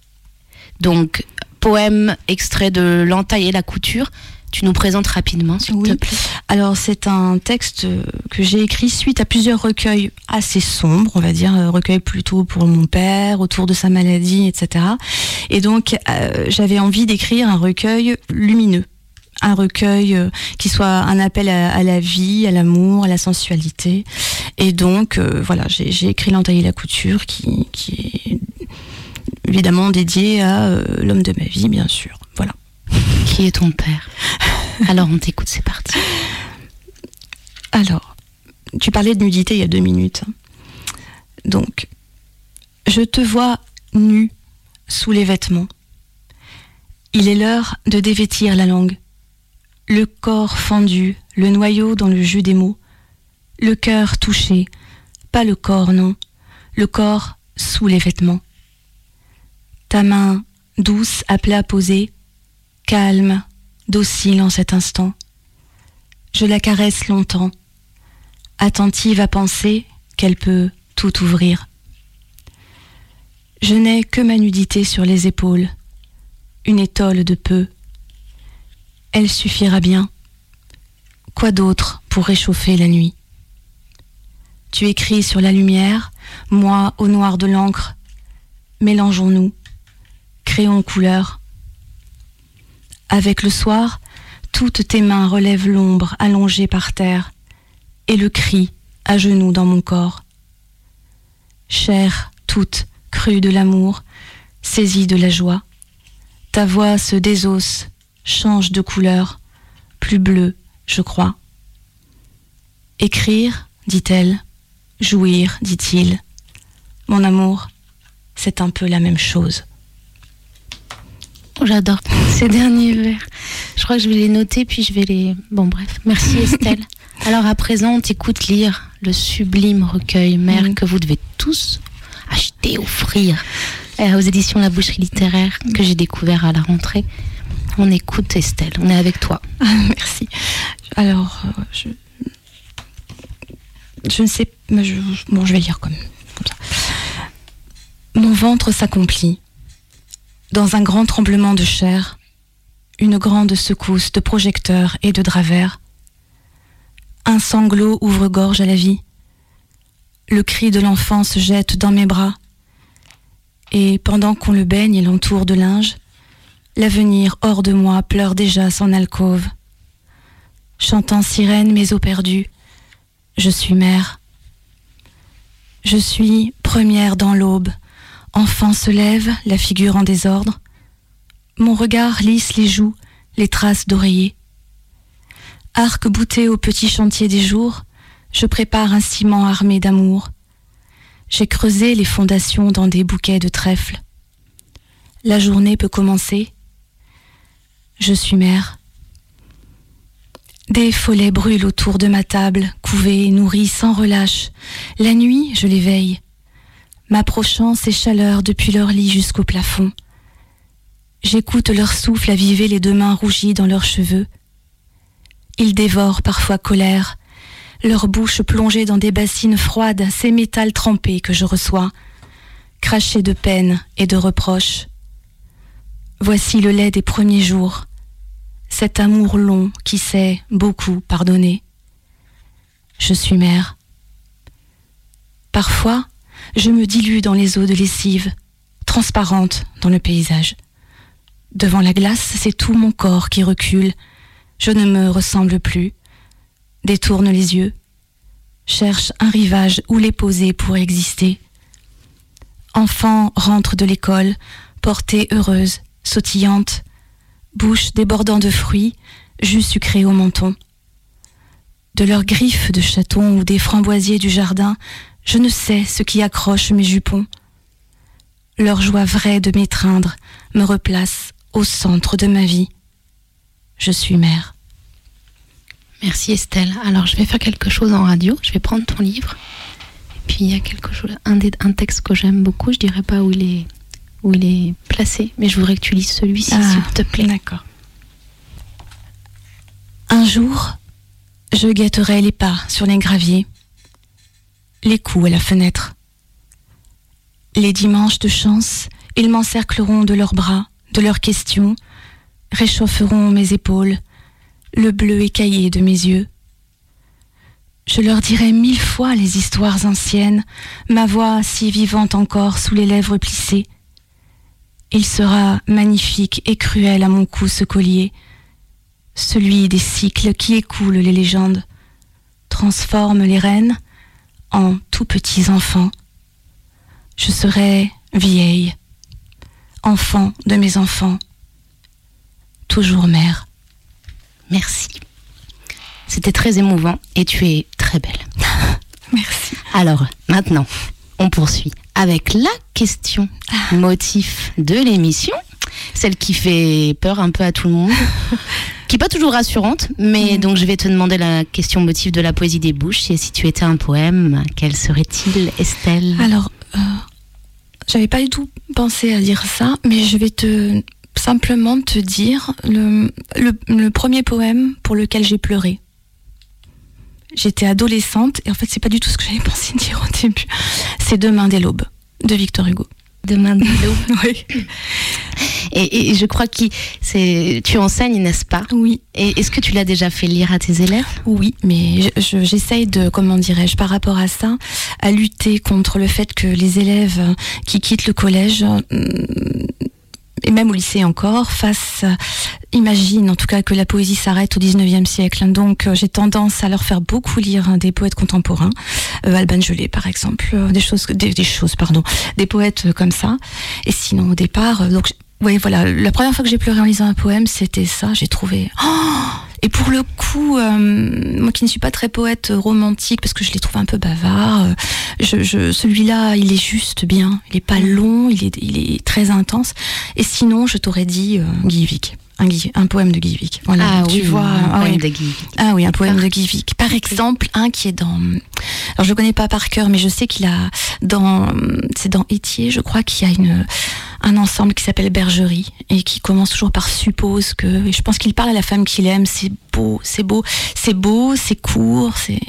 Speaker 4: donc poème extrait de L'entaille et la couture. Tu nous présentes rapidement, s'il te plaît.
Speaker 11: Alors c'est un texte que j'ai écrit suite à plusieurs recueils assez sombres, on va dire, euh, recueils plutôt pour mon père, autour de sa maladie, etc. Et donc euh, j'avais envie d'écrire un recueil lumineux, un recueil euh, qui soit un appel à, à la vie, à l'amour, à la sensualité. Et donc euh, voilà, j'ai écrit L'entaille et la couture, qui, qui est évidemment dédié à l'homme de ma vie, bien sûr.
Speaker 4: Qui est ton père Alors on t'écoute, c'est parti.
Speaker 11: Alors, tu parlais de nudité il y a deux minutes. Donc, je te vois nu sous les vêtements. Il est l'heure de dévêtir la langue. Le corps fendu, le noyau dans le jus des mots. Le cœur touché, pas le corps, non. Le corps sous les vêtements. Ta main douce à plat posée, calme, docile en cet instant. Je la caresse longtemps, attentive à penser qu'elle peut tout ouvrir. Je n'ai que ma nudité sur les épaules, une étole de peu. Elle suffira bien. Quoi d'autre pour réchauffer la nuit? Tu écris sur la lumière, moi au noir de l'encre. Mélangeons-nous, créons couleur. Avec le soir, toutes tes mains relèvent l'ombre allongée par terre et le cri à genoux dans mon corps. Chair toute crue de l'amour, saisie de la joie, ta voix se désosse, change de couleur, plus bleue, je crois. Écrire, dit-elle, jouir, dit-il. Mon amour, c'est un peu la même chose.
Speaker 4: J'adore ces derniers vers. Je crois que je vais les noter, puis je vais les. Bon, bref. Merci Estelle. Alors à présent, on t'écoute lire le sublime recueil Mère que vous devez tous acheter, offrir euh, aux éditions La Boucherie littéraire que j'ai découvert à la rentrée. On écoute Estelle, on est avec toi.
Speaker 11: Merci. Alors, euh, je, je ne sais, je, bon, je vais lire comme, comme ça. Mon ventre s'accomplit. Dans un grand tremblement de chair, une grande secousse de projecteurs et de draps verts. Un sanglot ouvre gorge à la vie. Le cri de l'enfant se jette dans mes bras. Et pendant qu'on le baigne et l'entoure de linge, l'avenir hors de moi pleure déjà son alcôve. Chantant sirène mes eaux perdues, je suis mère. Je suis première dans l'aube. Enfant se lève, la figure en désordre. Mon regard lisse les joues, les traces d'oreiller. Arc bouté au petit chantier des jours, je prépare un ciment armé d'amour. J'ai creusé les fondations dans des bouquets de trèfle. La journée peut commencer. Je suis mère. Des follets brûlent autour de ma table, couvés, nourris sans relâche. La nuit, je les veille, m'approchant ces chaleurs depuis leur lit jusqu'au plafond. J'écoute leur souffle aviver les deux mains rougies dans leurs cheveux. Ils dévorent parfois colère, leur bouche plongée dans des bassines froides, ces métals trempés que je reçois, crachés de peine et de reproches. Voici le lait des premiers jours, cet amour long qui sait beaucoup pardonner. Je suis mère. Parfois, je me dilue dans les eaux de lessive, transparente dans le paysage. Devant la glace, c'est tout mon corps qui recule. Je ne me ressemble plus. Détourne les yeux. Cherche un rivage où les poser pour exister. Enfant rentre de l'école, portée heureuse, sautillante, bouche débordant de fruits, jus sucré au menton. De leurs griffes de chaton ou des framboisiers du jardin, je ne sais ce qui accroche mes jupons. Leur joie vraie de m'étreindre me replace au centre de ma vie. Je suis mère.
Speaker 4: Merci Estelle. Alors je vais faire quelque chose en radio. Je vais prendre ton livre. Et puis il y a quelque chose, un, des- un texte que j'aime beaucoup. Je dirais pas où il est, où il est placé, mais je voudrais que tu lises celui-ci,
Speaker 11: Ah,
Speaker 4: s'il te plaît.
Speaker 11: D'accord. Un jour, je guetterai les pas sur les graviers, les coups à la fenêtre. Les dimanches de chance, ils m'encercleront de leurs bras, de leurs questions, réchaufferont mes épaules, le bleu écaillé de mes yeux. Je leur dirai mille fois les histoires anciennes, ma voix si vivante encore sous les lèvres plissées. Il sera magnifique et cruel à mon cou ce collier, celui des cycles qui écoulent les légendes, transforme les reines en tout petits enfants. Je serai vieille, enfant de mes enfants, toujours mère.
Speaker 4: Merci. C'était très émouvant et tu es très belle.
Speaker 11: Merci.
Speaker 4: Alors, maintenant, on poursuit avec la question motif de l'émission, celle qui fait peur un peu à tout le monde, qui n'est pas toujours rassurante, mais donc je vais te demander la question motif de la poésie des bouches. Et si tu étais un poème, quel serait-il, Estelle?
Speaker 11: Alors, euh, j'avais pas du tout pensé à dire ça, mais je vais te simplement te dire le, le, le premier poème pour lequel j'ai pleuré. J'étais adolescente et en fait c'est pas du tout ce que j'avais pensé dire au début. C'est Demain dès l'aube de Victor Hugo.
Speaker 4: Demain l'aube.
Speaker 11: oui.
Speaker 4: Et, et je crois que tu enseignes, n'est-ce pas?
Speaker 11: Oui.
Speaker 4: Et est-ce que tu l'as déjà fait lire à tes élèves?
Speaker 11: Oui, mais je- je- j'essaye de, comment dirais-je, par rapport à ça, à lutter contre le fait que les élèves qui quittent le collège, euh, et même au lycée encore, fassent, imaginent en tout cas que la poésie s'arrête au 19e siècle. Donc euh, j'ai tendance à leur faire beaucoup lire hein, des poètes contemporains, euh, Alban Gelé par exemple, euh, des choses, des, choses, pardon, des poètes euh, comme ça. Et sinon au départ, donc oui, voilà, la première fois que j'ai pleuré en lisant un poème, c'était ça. J'ai trouvé. Oh et pour le coup, euh, moi qui ne suis pas très poète romantique, parce que je les trouve un peu bavard, euh, je, je, celui-là, il est juste bien. Il est pas long, il est, il est très intense. Et sinon, je t'aurais dit euh, Guy Vic. Un, poème de Guy Vic. Voilà,
Speaker 4: Ah
Speaker 11: tu
Speaker 4: oui,
Speaker 11: vois.
Speaker 4: un
Speaker 11: ah
Speaker 4: poème
Speaker 11: oui.
Speaker 4: de Guy Vic.
Speaker 11: Ah oui, un poème de Guy Vic. Par exemple, un qui est dans. Alors je le connais pas par cœur, mais je sais qu'il a dans. C'est dans Étier, je crois qu'il y a une un ensemble qui s'appelle Bergerie et qui commence toujours par suppose que. Et je pense qu'il parle à la femme qu'il aime. C'est beau, c'est beau, c'est beau, c'est court, c'est.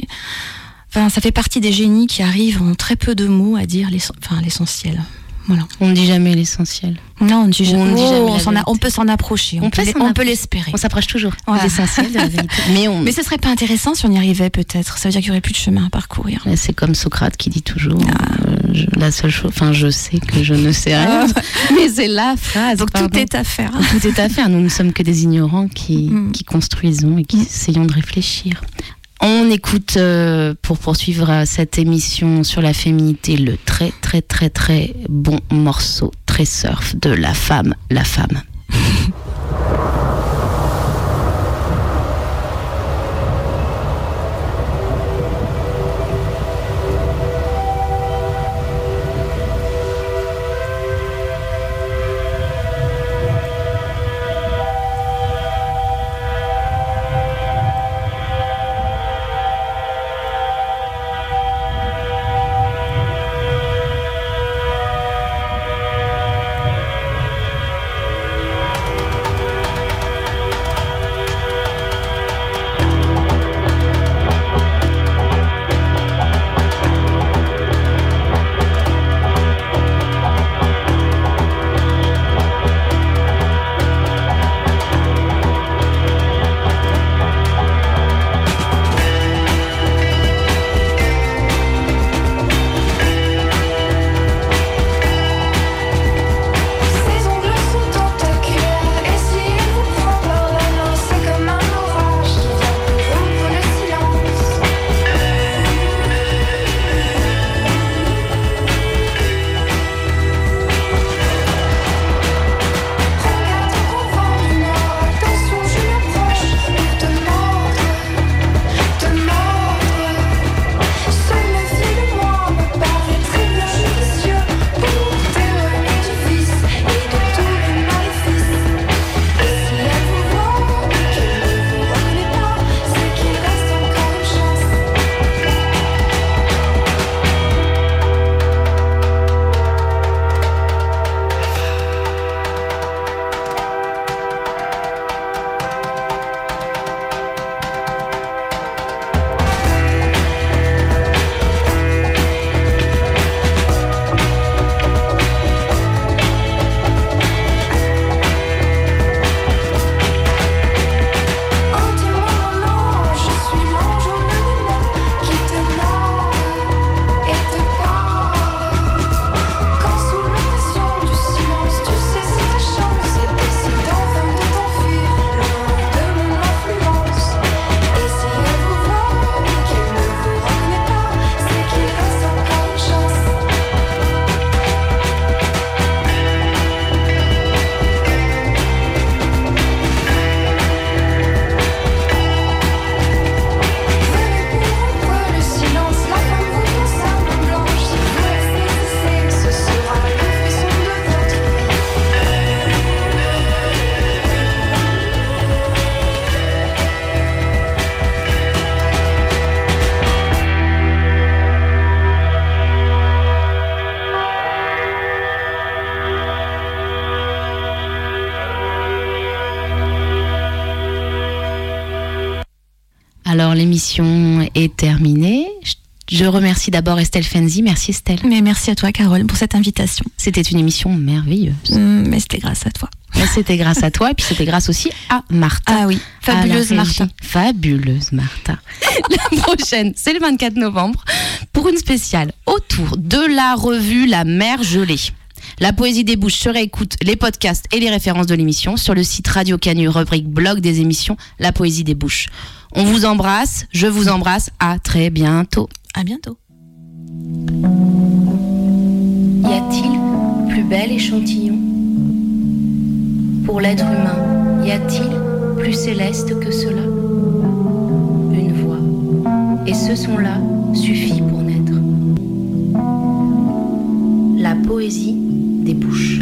Speaker 11: Enfin, ça fait partie des génies qui arrivent en très peu de mots à dire enfin, l'essentiel. Voilà.
Speaker 4: On ne dit jamais l'essentiel.
Speaker 11: Non, on ne dit jamais.
Speaker 4: on
Speaker 11: Oh, on, a- peut s'en approcher. On,
Speaker 4: On
Speaker 11: peut, l'espérer.
Speaker 4: On s'approche toujours l'essentiel de la vérité. Mais on.
Speaker 11: Mais ce serait pas intéressant si on y arrivait peut-être. Ça veut dire qu'il y aurait plus de chemin à parcourir.
Speaker 4: C'est comme Socrate qui dit toujours
Speaker 11: Ah.
Speaker 4: euh, je- la seule chose. Enfin, je sais que je ne sais rien, mais c'est la phrase.
Speaker 11: Donc
Speaker 4: pardon.
Speaker 11: tout est à faire.
Speaker 4: Tout est à faire. Nous ne sommes que des ignorants qui,
Speaker 11: Mm.
Speaker 4: qui construisons et qui essayons de réfléchir. On écoute, euh, pour poursuivre euh, cette émission sur la féminité, le très très très très bon morceau, très surf de La femme, la femme. Je- remercie d'abord Estelle Fenzi. Merci Estelle.
Speaker 11: Mais merci à toi, Carole, pour cette invitation.
Speaker 4: C'était une émission merveilleuse.
Speaker 11: Mm, Mais c'était grâce à toi.
Speaker 4: C'était grâce à toi et puis c'était grâce aussi à Martha.
Speaker 11: Ah oui, fabuleuse. Martha.
Speaker 4: Fabuleuse Martha. la prochaine, c'est le 24 novembre pour une spéciale autour de la revue La Mer Gelée. La poésie des bouches se réécoute les podcasts et les références de l'émission sur le site Radio Canu, rubrique blog des émissions La poésie des bouches. On vous embrasse, je vous embrasse, à très bientôt.
Speaker 11: À bientôt.
Speaker 4: Y a-t-il plus bel échantillon Pour l'être humain, y a-t-il plus céleste que cela? Une voix. Et ce son-là suffit pour naître. La poésie des bouches.